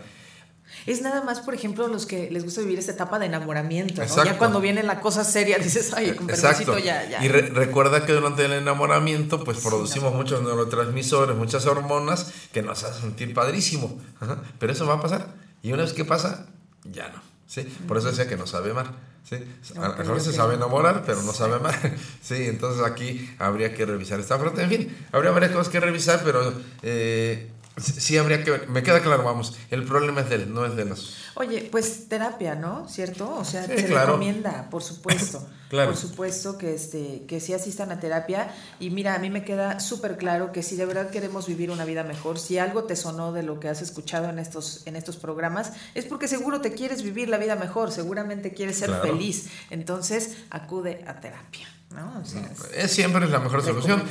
Speaker 5: Es nada más, por ejemplo, los que les gusta vivir esta etapa de enamoramiento. Ya cuando viene la cosa seria [laughs] dices, ay, con permisito ya, ya.
Speaker 4: Y re- recuerda que durante el enamoramiento, pues producimos muchos neurotransmisores, muchas hormonas que nos hacen sentir padrísimo. Ajá. Pero eso va a pasar. Y una vez que pasa, ya no. ¿sí? Por eso decía que no sabe amar. ¿sí? A-
Speaker 5: Ok,
Speaker 4: a veces
Speaker 5: ok.
Speaker 4: sabe enamorar, pero no sabe amar. [laughs] Sí, entonces aquí habría que revisar esta parte. En fin, habría varias cosas que revisar, pero eh, sí sí habría que ver. Me queda claro, vamos, el problema es de él, no es de los...
Speaker 5: Oye, pues terapia, ¿no? ¿Cierto? O sea,
Speaker 4: Sí,
Speaker 5: se
Speaker 4: claro.
Speaker 5: recomienda, por supuesto.
Speaker 4: Claro.
Speaker 5: Por supuesto que este que sí asistan a terapia y mira, a mí me queda súper claro que si de verdad queremos vivir una vida mejor, si algo te sonó de lo que has escuchado en estos en estos programas, es porque seguro te quieres vivir la vida mejor, seguramente quieres ser
Speaker 4: Claro.
Speaker 5: feliz. Entonces, acude a terapia, ¿no? O sea,
Speaker 4: Es siempre es la mejor solución.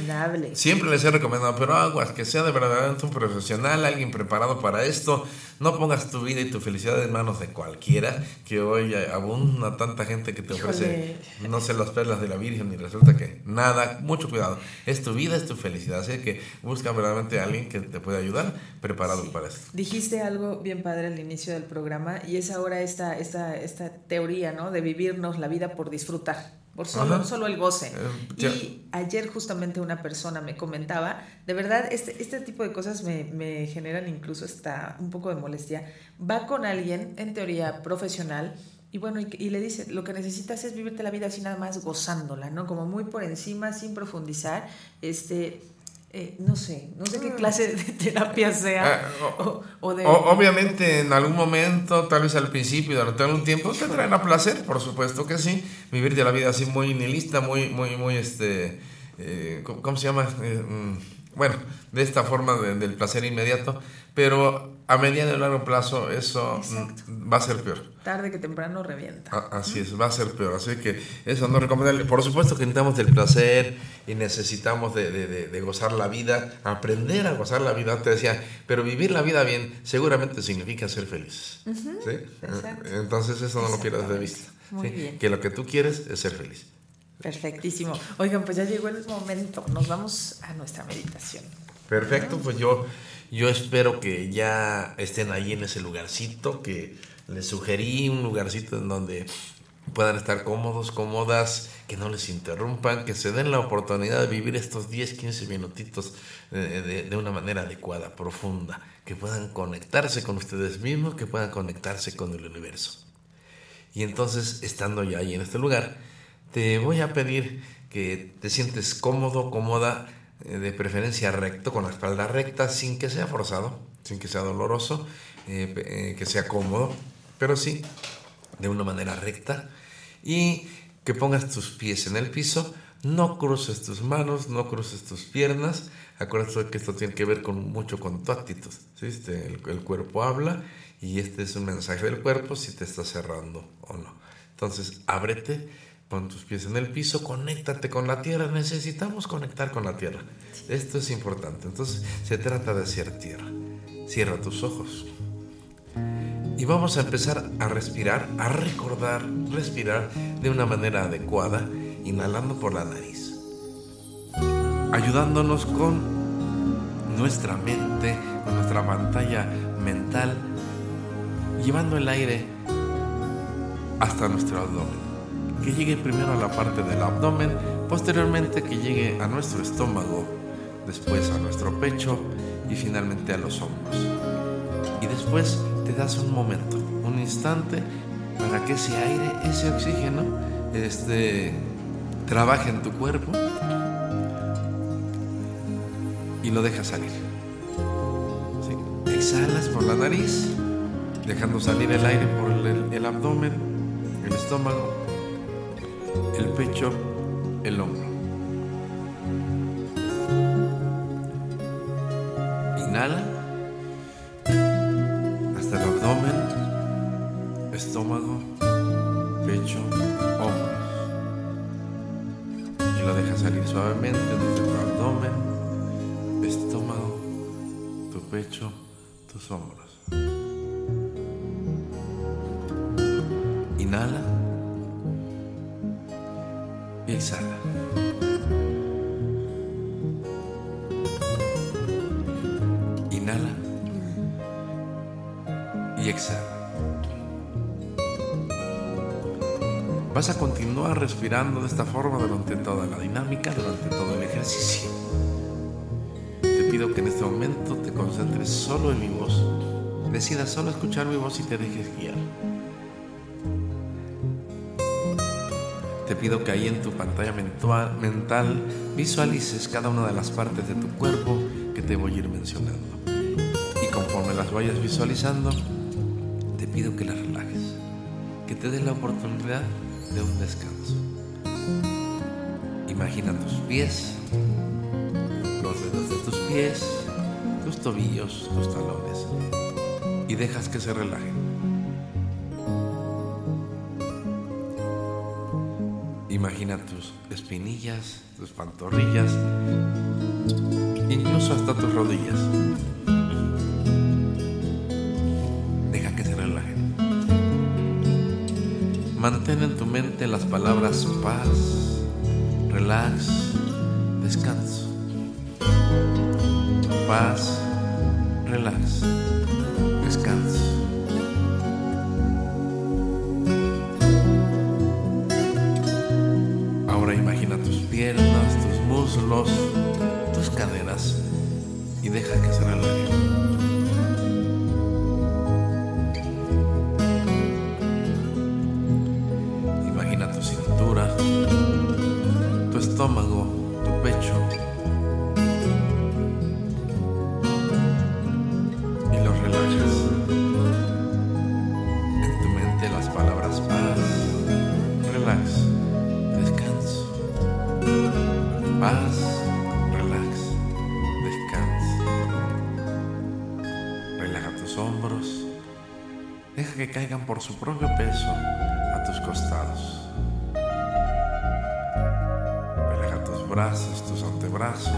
Speaker 4: Siempre les he recomendado, pero aguas, que sea de verdaderamente un profesional, alguien preparado para esto. No pongas tu vida y tu felicidad en manos de cualquiera, que hoy abunda tanta gente que te ofrece, no sé, las perlas de la Virgen y resulta que nada, mucho cuidado. Es tu vida, es tu felicidad, así que busca verdaderamente a alguien que te pueda ayudar preparado para esto.
Speaker 5: Dijiste algo bien padre al inicio del programa y es ahora esta, esta, esta teoría, ¿no? De vivirnos la vida por disfrutar, por solo, el goce.
Speaker 4: Eh,
Speaker 5: y ayer justamente una persona me comentaba, de verdad, este, este tipo de cosas me, me generan incluso hasta un poco de molestia. Va con alguien, en teoría profesional, y bueno, y, y le dice, lo que necesitas es vivirte la vida así nada más gozándola, ¿no? Como muy por encima, sin profundizar. Este, eh, no sé, no sé qué clase de [laughs] terapia sea.
Speaker 4: Ah,
Speaker 5: o, o de,
Speaker 4: O- obviamente en algún momento, tal vez al principio, durante algún tiempo, te traerá placer, por supuesto que sí. Vivir de la vida así muy nihilista, muy, muy, muy, este, eh, ¿cómo, cómo se llama? Eh, mm, bueno, de esta forma de- del placer inmediato, pero a mediano y largo plazo eso mm, va a ser peor.
Speaker 5: Tarde que temprano revienta.
Speaker 4: A- Así es, va a ser peor. Así que eso no recomendable. Por supuesto que necesitamos del placer y necesitamos de, de- de- de gozar la vida, aprender a gozar la vida. Te decía, pero vivir la vida bien seguramente significa ser feliz. ¿sí? Entonces eso no lo pierdas de vista.
Speaker 5: Muy
Speaker 4: ¿sí?
Speaker 5: bien.
Speaker 4: Que lo que tú quieres es ser feliz.
Speaker 5: Perfectísimo. Oigan, pues ya llegó el momento. Nos vamos a nuestra meditación.
Speaker 4: Perfecto, pues yo, yo espero que ya estén ahí en ese lugarcito que les sugerí, un lugarcito en donde puedan estar cómodos, cómodas, que no les interrumpan, que se den la oportunidad de vivir estos 10, 15 minutitos de, de- de una manera adecuada, profunda, que puedan conectarse con ustedes mismos, que puedan conectarse con el universo. Y entonces, estando ya ahí en este lugar, te voy a pedir que te sientes cómodo, cómoda, eh, de preferencia recto, con la espalda recta, sin que sea forzado, sin que sea doloroso, eh, eh, que sea cómodo, pero sí de una manera recta. Y que pongas tus pies en el piso, no cruces tus manos, no cruces tus piernas. Acuérdate que esto tiene que ver con mucho con tu actitud. ¿sí? Este, el, el cuerpo habla y este es un mensaje del cuerpo si te está cerrando o no. Entonces, ábrete, pon tus pies en el piso, conéctate con la tierra. Necesitamos conectar con la tierra. Esto es importante. Entonces, se trata de hacer tierra. Cierra tus ojos. Y vamos a empezar a respirar, a recordar, respirar de una manera adecuada, inhalando por la nariz. Ayudándonos con nuestra mente, con nuestra pantalla mental, llevando el aire hasta nuestro abdomen. Que llegue primero a la parte del abdomen, posteriormente que llegue a nuestro estómago, después a nuestro pecho y finalmente a los hombros. Y después te das un momento, un instante para que ese aire, ese oxígeno, este, trabaje en tu cuerpo y lo dejas salir. ¿Sí? Exhalas por la nariz, dejando salir el aire por el, el abdomen, el estómago, el pecho, el hombro. Respirando de esta forma durante toda la dinámica, durante todo el ejercicio. Te pido que en este momento te concentres solo en mi voz, decidas solo escuchar mi voz y te dejes guiar. Te pido que ahí en tu pantalla mental visualices cada una de las partes de tu cuerpo que te voy a ir mencionando. Y conforme las vayas visualizando, te pido que las relajes, que te des la oportunidad de un descanso. Imagina tus pies, los dedos de tus pies, tus tobillos, tus talones y dejas que se relajen. Imagina tus espinillas, tus pantorrillas, incluso hasta tus rodillas. Deja que se relajen. Mantén en tu mente las palabras paz, relax, descanso. Paz, relax, descanso. Ahora imagina tus piernas, tus muslos, tus caderas y deja que se relajen. Estómago, tu pecho. Y los relajas. En tu mente las palabras paz, relax, descanso. Paz, relax, descanso. Relaja tus hombros. Deja que caigan por su propio peso antebrazos,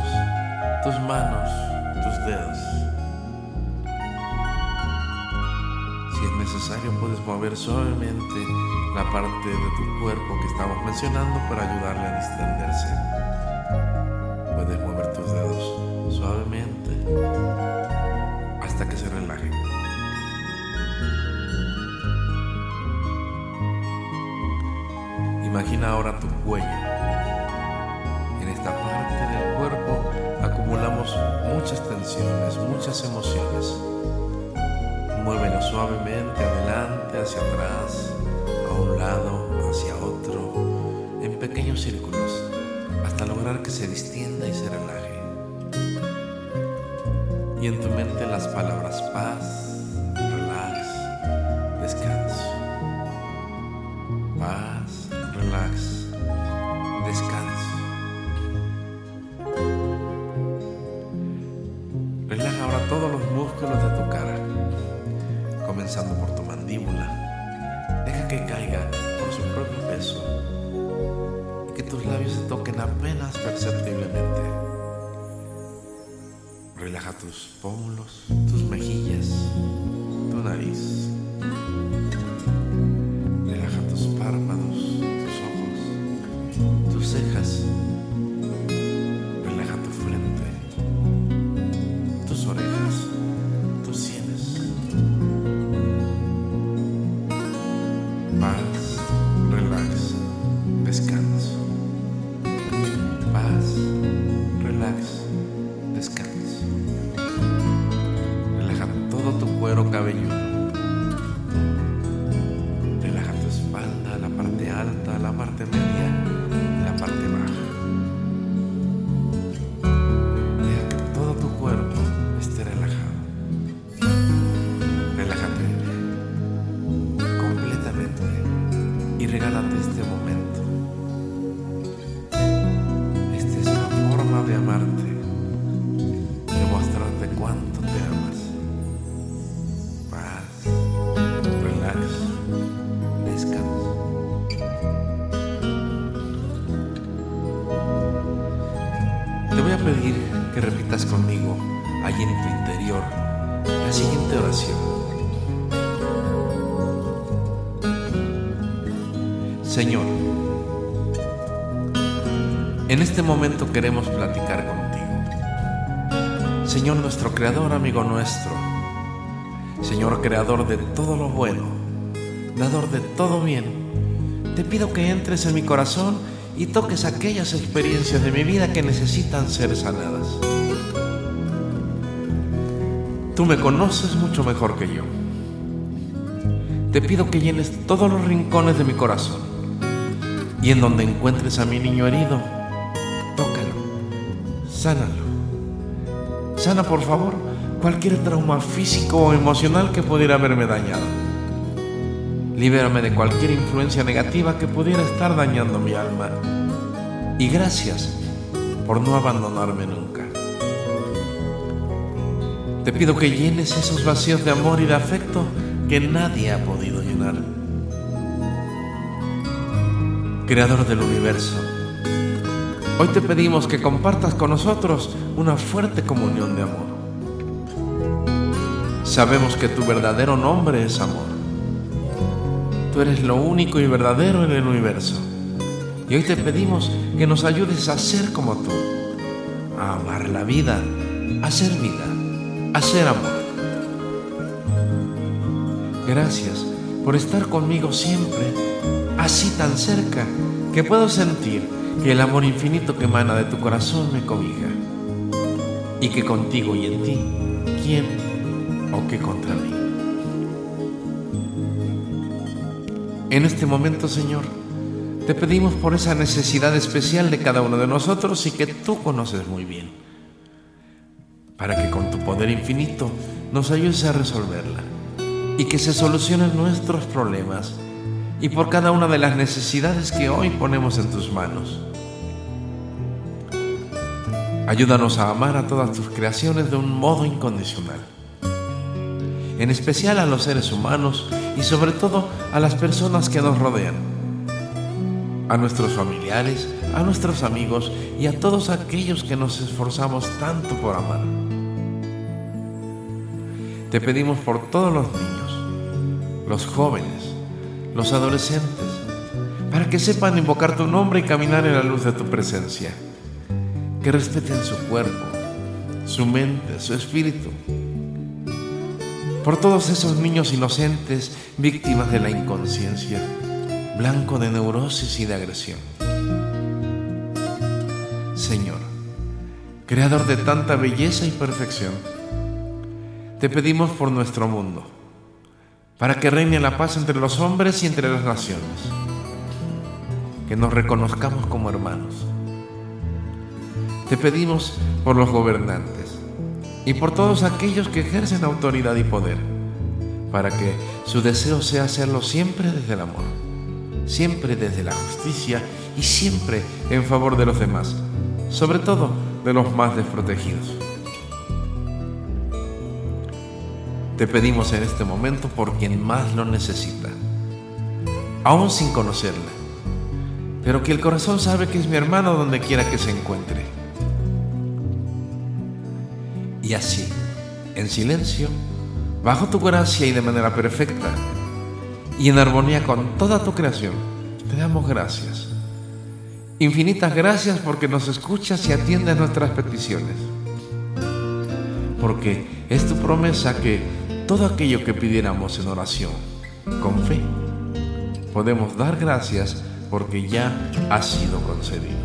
Speaker 4: tus manos, tus dedos. Si es necesario puedes mover suavemente la parte de tu cuerpo que estamos mencionando para ayudarle a distenderse. Círculos, hasta lograr que se distienda y se relaje. Y en tu mente las palabras paz, momento queremos platicar contigo. Señor nuestro Creador, amigo nuestro. Señor Creador de todo lo bueno, dador de todo bien. Te pido que entres en mi corazón y toques aquellas experiencias de mi vida que necesitan ser sanadas. Tú me conoces mucho mejor que yo. Te pido que llenes todos los rincones de mi corazón y en donde encuentres a mi niño herido, sánalo. Sana por favor cualquier trauma físico o emocional que pudiera haberme dañado. Libérame de cualquier influencia negativa que pudiera estar dañando mi alma. Y gracias por no abandonarme nunca. Te pido que llenes esos vacíos de amor y de afecto que nadie ha podido llenar. Creador del universo, hoy te pedimos que compartas con nosotros una fuerte comunión de amor. Sabemos que tu verdadero nombre es amor. Tú eres lo único y verdadero en el universo. Y hoy te pedimos que nos ayudes a ser como tú, a amar la vida, a ser vida, a ser amor. Gracias por estar conmigo siempre, así tan cerca, que puedo sentir que el amor infinito que emana de tu corazón me cobija. Y que contigo y en ti, ¿quién o qué contra mí? En este momento, Señor, te pedimos por esa necesidad especial de cada uno de nosotros y que tú conoces muy bien, para que con tu poder infinito nos ayudes a resolverla y que se solucionen nuestros problemas y por cada una de las necesidades que hoy ponemos en tus manos. Ayúdanos a amar a todas tus creaciones de un modo incondicional, en especial a los seres humanos y sobre todo a las personas que nos rodean, a nuestros familiares, a nuestros amigos y a todos aquellos que nos esforzamos tanto por amar. Te pedimos por todos los niños, los jóvenes, los adolescentes, para que sepan invocar tu nombre y caminar en la luz de tu presencia. Que respeten su cuerpo, su mente, su espíritu. Por todos esos niños inocentes, víctimas de la inconsciencia, blanco de neurosis y de agresión. Señor, creador de tanta belleza y perfección, te pedimos por nuestro mundo, para que reine la paz entre los hombres y entre las naciones, que nos reconozcamos como hermanos. Te pedimos por los gobernantes y por todos aquellos que ejercen autoridad y poder, para que su deseo sea hacerlo siempre desde el amor, siempre desde la justicia y siempre en favor de los demás, sobre todo de los más desprotegidos. Te pedimos en este momento por quien más lo necesita, aún sin conocerla, pero que el corazón sabe que es mi hermano donde quiera que se encuentre. Y así, en silencio, bajo tu gracia y de manera perfecta, y en armonía con toda tu creación, te damos gracias. Infinitas gracias porque nos escuchas y atiendes nuestras peticiones. Porque es tu promesa que todo aquello que pidiéramos en oración, con fe, podemos dar gracias porque ya ha sido concedido.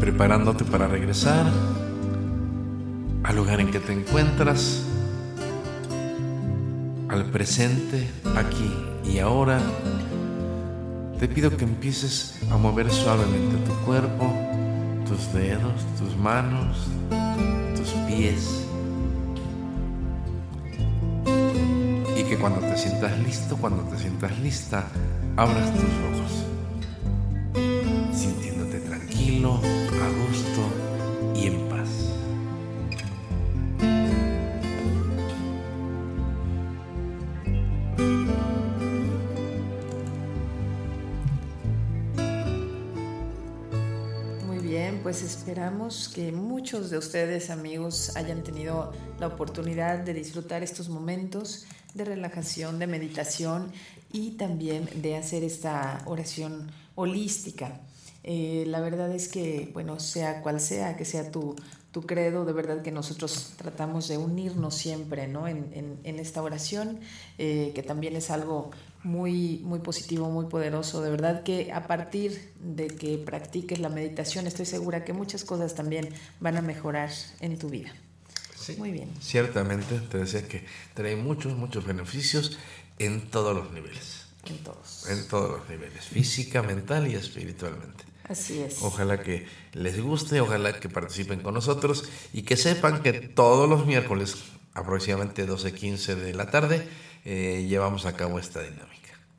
Speaker 4: Preparándote para regresar al lugar en que te encuentras, al presente, aquí y ahora, te pido que empieces a mover suavemente tu cuerpo, tus dedos, tus manos, tus pies. Y que cuando te sientas listo, cuando te sientas lista, abras tus ojos, sintiéndote tranquilo,
Speaker 5: esperamos que muchos de ustedes, amigos, hayan tenido la oportunidad de disfrutar estos momentos de relajación, de meditación y también de hacer esta oración holística. Eh, la verdad es que, bueno, sea cual sea, que sea tu, tu credo, de verdad que nosotros tratamos de unirnos siempre ¿no? en, esta oración, eh, que también es algo muy, muy positivo, muy poderoso. De verdad que a partir de que practiques la meditación, estoy segura que muchas cosas también van a mejorar en tu vida.
Speaker 4: Sí,
Speaker 5: Muy bien.
Speaker 4: Ciertamente, te decía que trae muchos, muchos beneficios en todos los niveles.
Speaker 5: En todos.
Speaker 4: En todos los niveles, física, mental y espiritualmente.
Speaker 5: Así es.
Speaker 4: Ojalá que les guste, ojalá que participen con nosotros y que sepan que todos los miércoles, aproximadamente 12.15 de la tarde, eh, llevamos a cabo esta dinámica.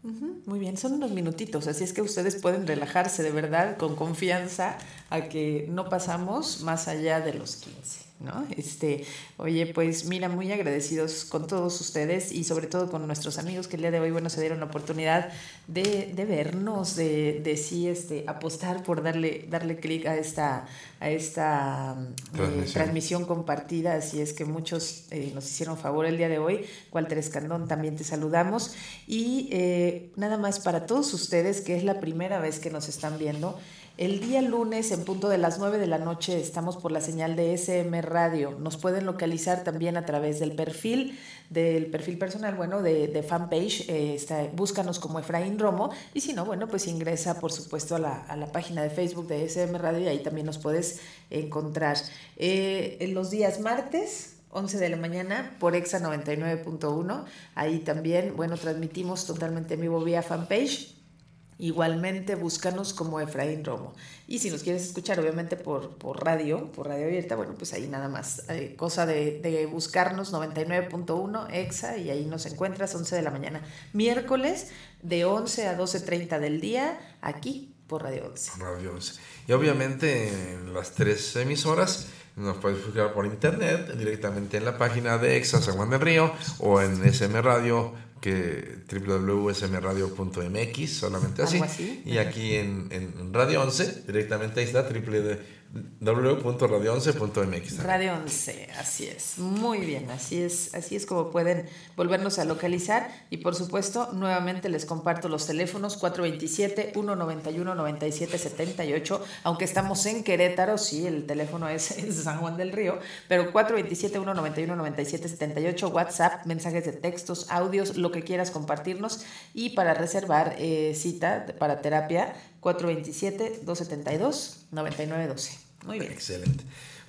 Speaker 5: Muy bien, son unos minutitos, así es que ustedes pueden relajarse de verdad con confianza a que no pasamos más allá de los 15. ¿No? Este, oye, pues mira, muy agradecidos con todos ustedes y sobre todo con nuestros amigos que el día de hoy, bueno, se dieron la oportunidad de, de vernos, de, de sí este, apostar por darle, darle clic a esta, a esta eh,
Speaker 4: Transmisión.
Speaker 5: transmisión compartida, así es que muchos eh, nos hicieron favor el día de hoy. Walter Escandón, también te saludamos. Y eh, nada más para todos ustedes, que es la primera vez que nos están viendo, el día lunes, en punto de las 9 de la noche, estamos por la señal de SM Radio. Nos pueden localizar también a través del perfil, del perfil personal, bueno, de, de fanpage. eh, búscanos como Efraín Romo. Y si no, bueno, pues ingresa, por supuesto, a la, a la página de Facebook de SM Radio y ahí también nos puedes encontrar. Eh, en los días martes, 11 de la mañana por Exa 99.1. Ahí también, bueno, transmitimos totalmente en vivo vía fanpage. Igualmente, búscanos como Efraín Romo. Y si nos quieres escuchar, obviamente, por, por radio, por radio abierta, bueno, pues ahí nada más, eh, cosa de, de buscarnos 99.1 EXA y ahí nos encuentras 11 de la mañana. Miércoles de 11 a 12.30 del día, aquí por Radio 11.
Speaker 4: Radio 11. Y obviamente en las tres emisoras nos puedes buscar por internet, directamente en la página de Exa San Juan del Río o en SM Radio, que www.smradio.mx, solamente así. Y aquí en, en Radio 11, directamente ahí está www www.radio11.mx.
Speaker 5: Radio 11, así es. Muy bien, así es, así es como pueden volvernos a localizar. Y por supuesto, nuevamente les comparto los teléfonos 427-191-9778. Aunque estamos en Querétaro, sí, el teléfono es [laughs] en San Juan del Río, pero 427-191-9778, WhatsApp, mensajes de textos, audios, lo que quieras compartirnos. Y para reservar eh, cita para terapia, 427-272-9912. Muy bien.
Speaker 4: Excelente.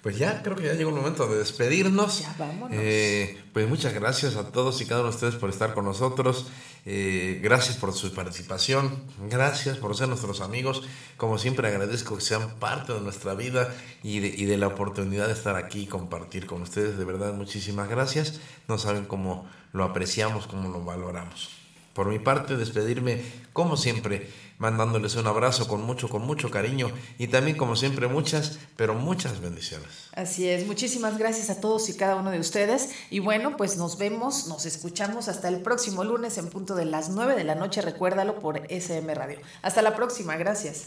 Speaker 4: Pues ya creo que ya llegó el momento de despedirnos.
Speaker 5: Ya vámonos.
Speaker 4: Eh, pues muchas gracias a todos y cada uno de ustedes por estar con nosotros. Eh, gracias por su participación. Gracias por ser nuestros amigos. Como siempre agradezco que sean parte de nuestra vida y de, y de la oportunidad de estar aquí y compartir con ustedes. De verdad, muchísimas gracias. No saben cómo lo apreciamos, cómo lo valoramos. Por mi parte, despedirme como siempre, mandándoles un abrazo con mucho, con mucho cariño y también como siempre muchas, pero muchas bendiciones.
Speaker 5: Así es, muchísimas gracias a todos y cada uno de ustedes. Y bueno, pues nos vemos, nos escuchamos hasta el próximo lunes en punto de las 9 de la noche, recuérdalo por SM Radio. Hasta la próxima, gracias.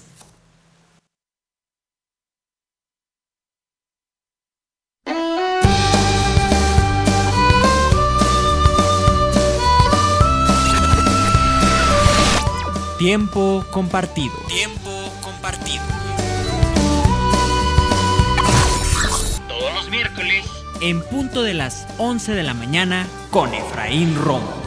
Speaker 3: Tiempo compartido.
Speaker 6: Tiempo compartido.
Speaker 3: Todos los miércoles en punto de las 11 de la mañana con Efraín Romo.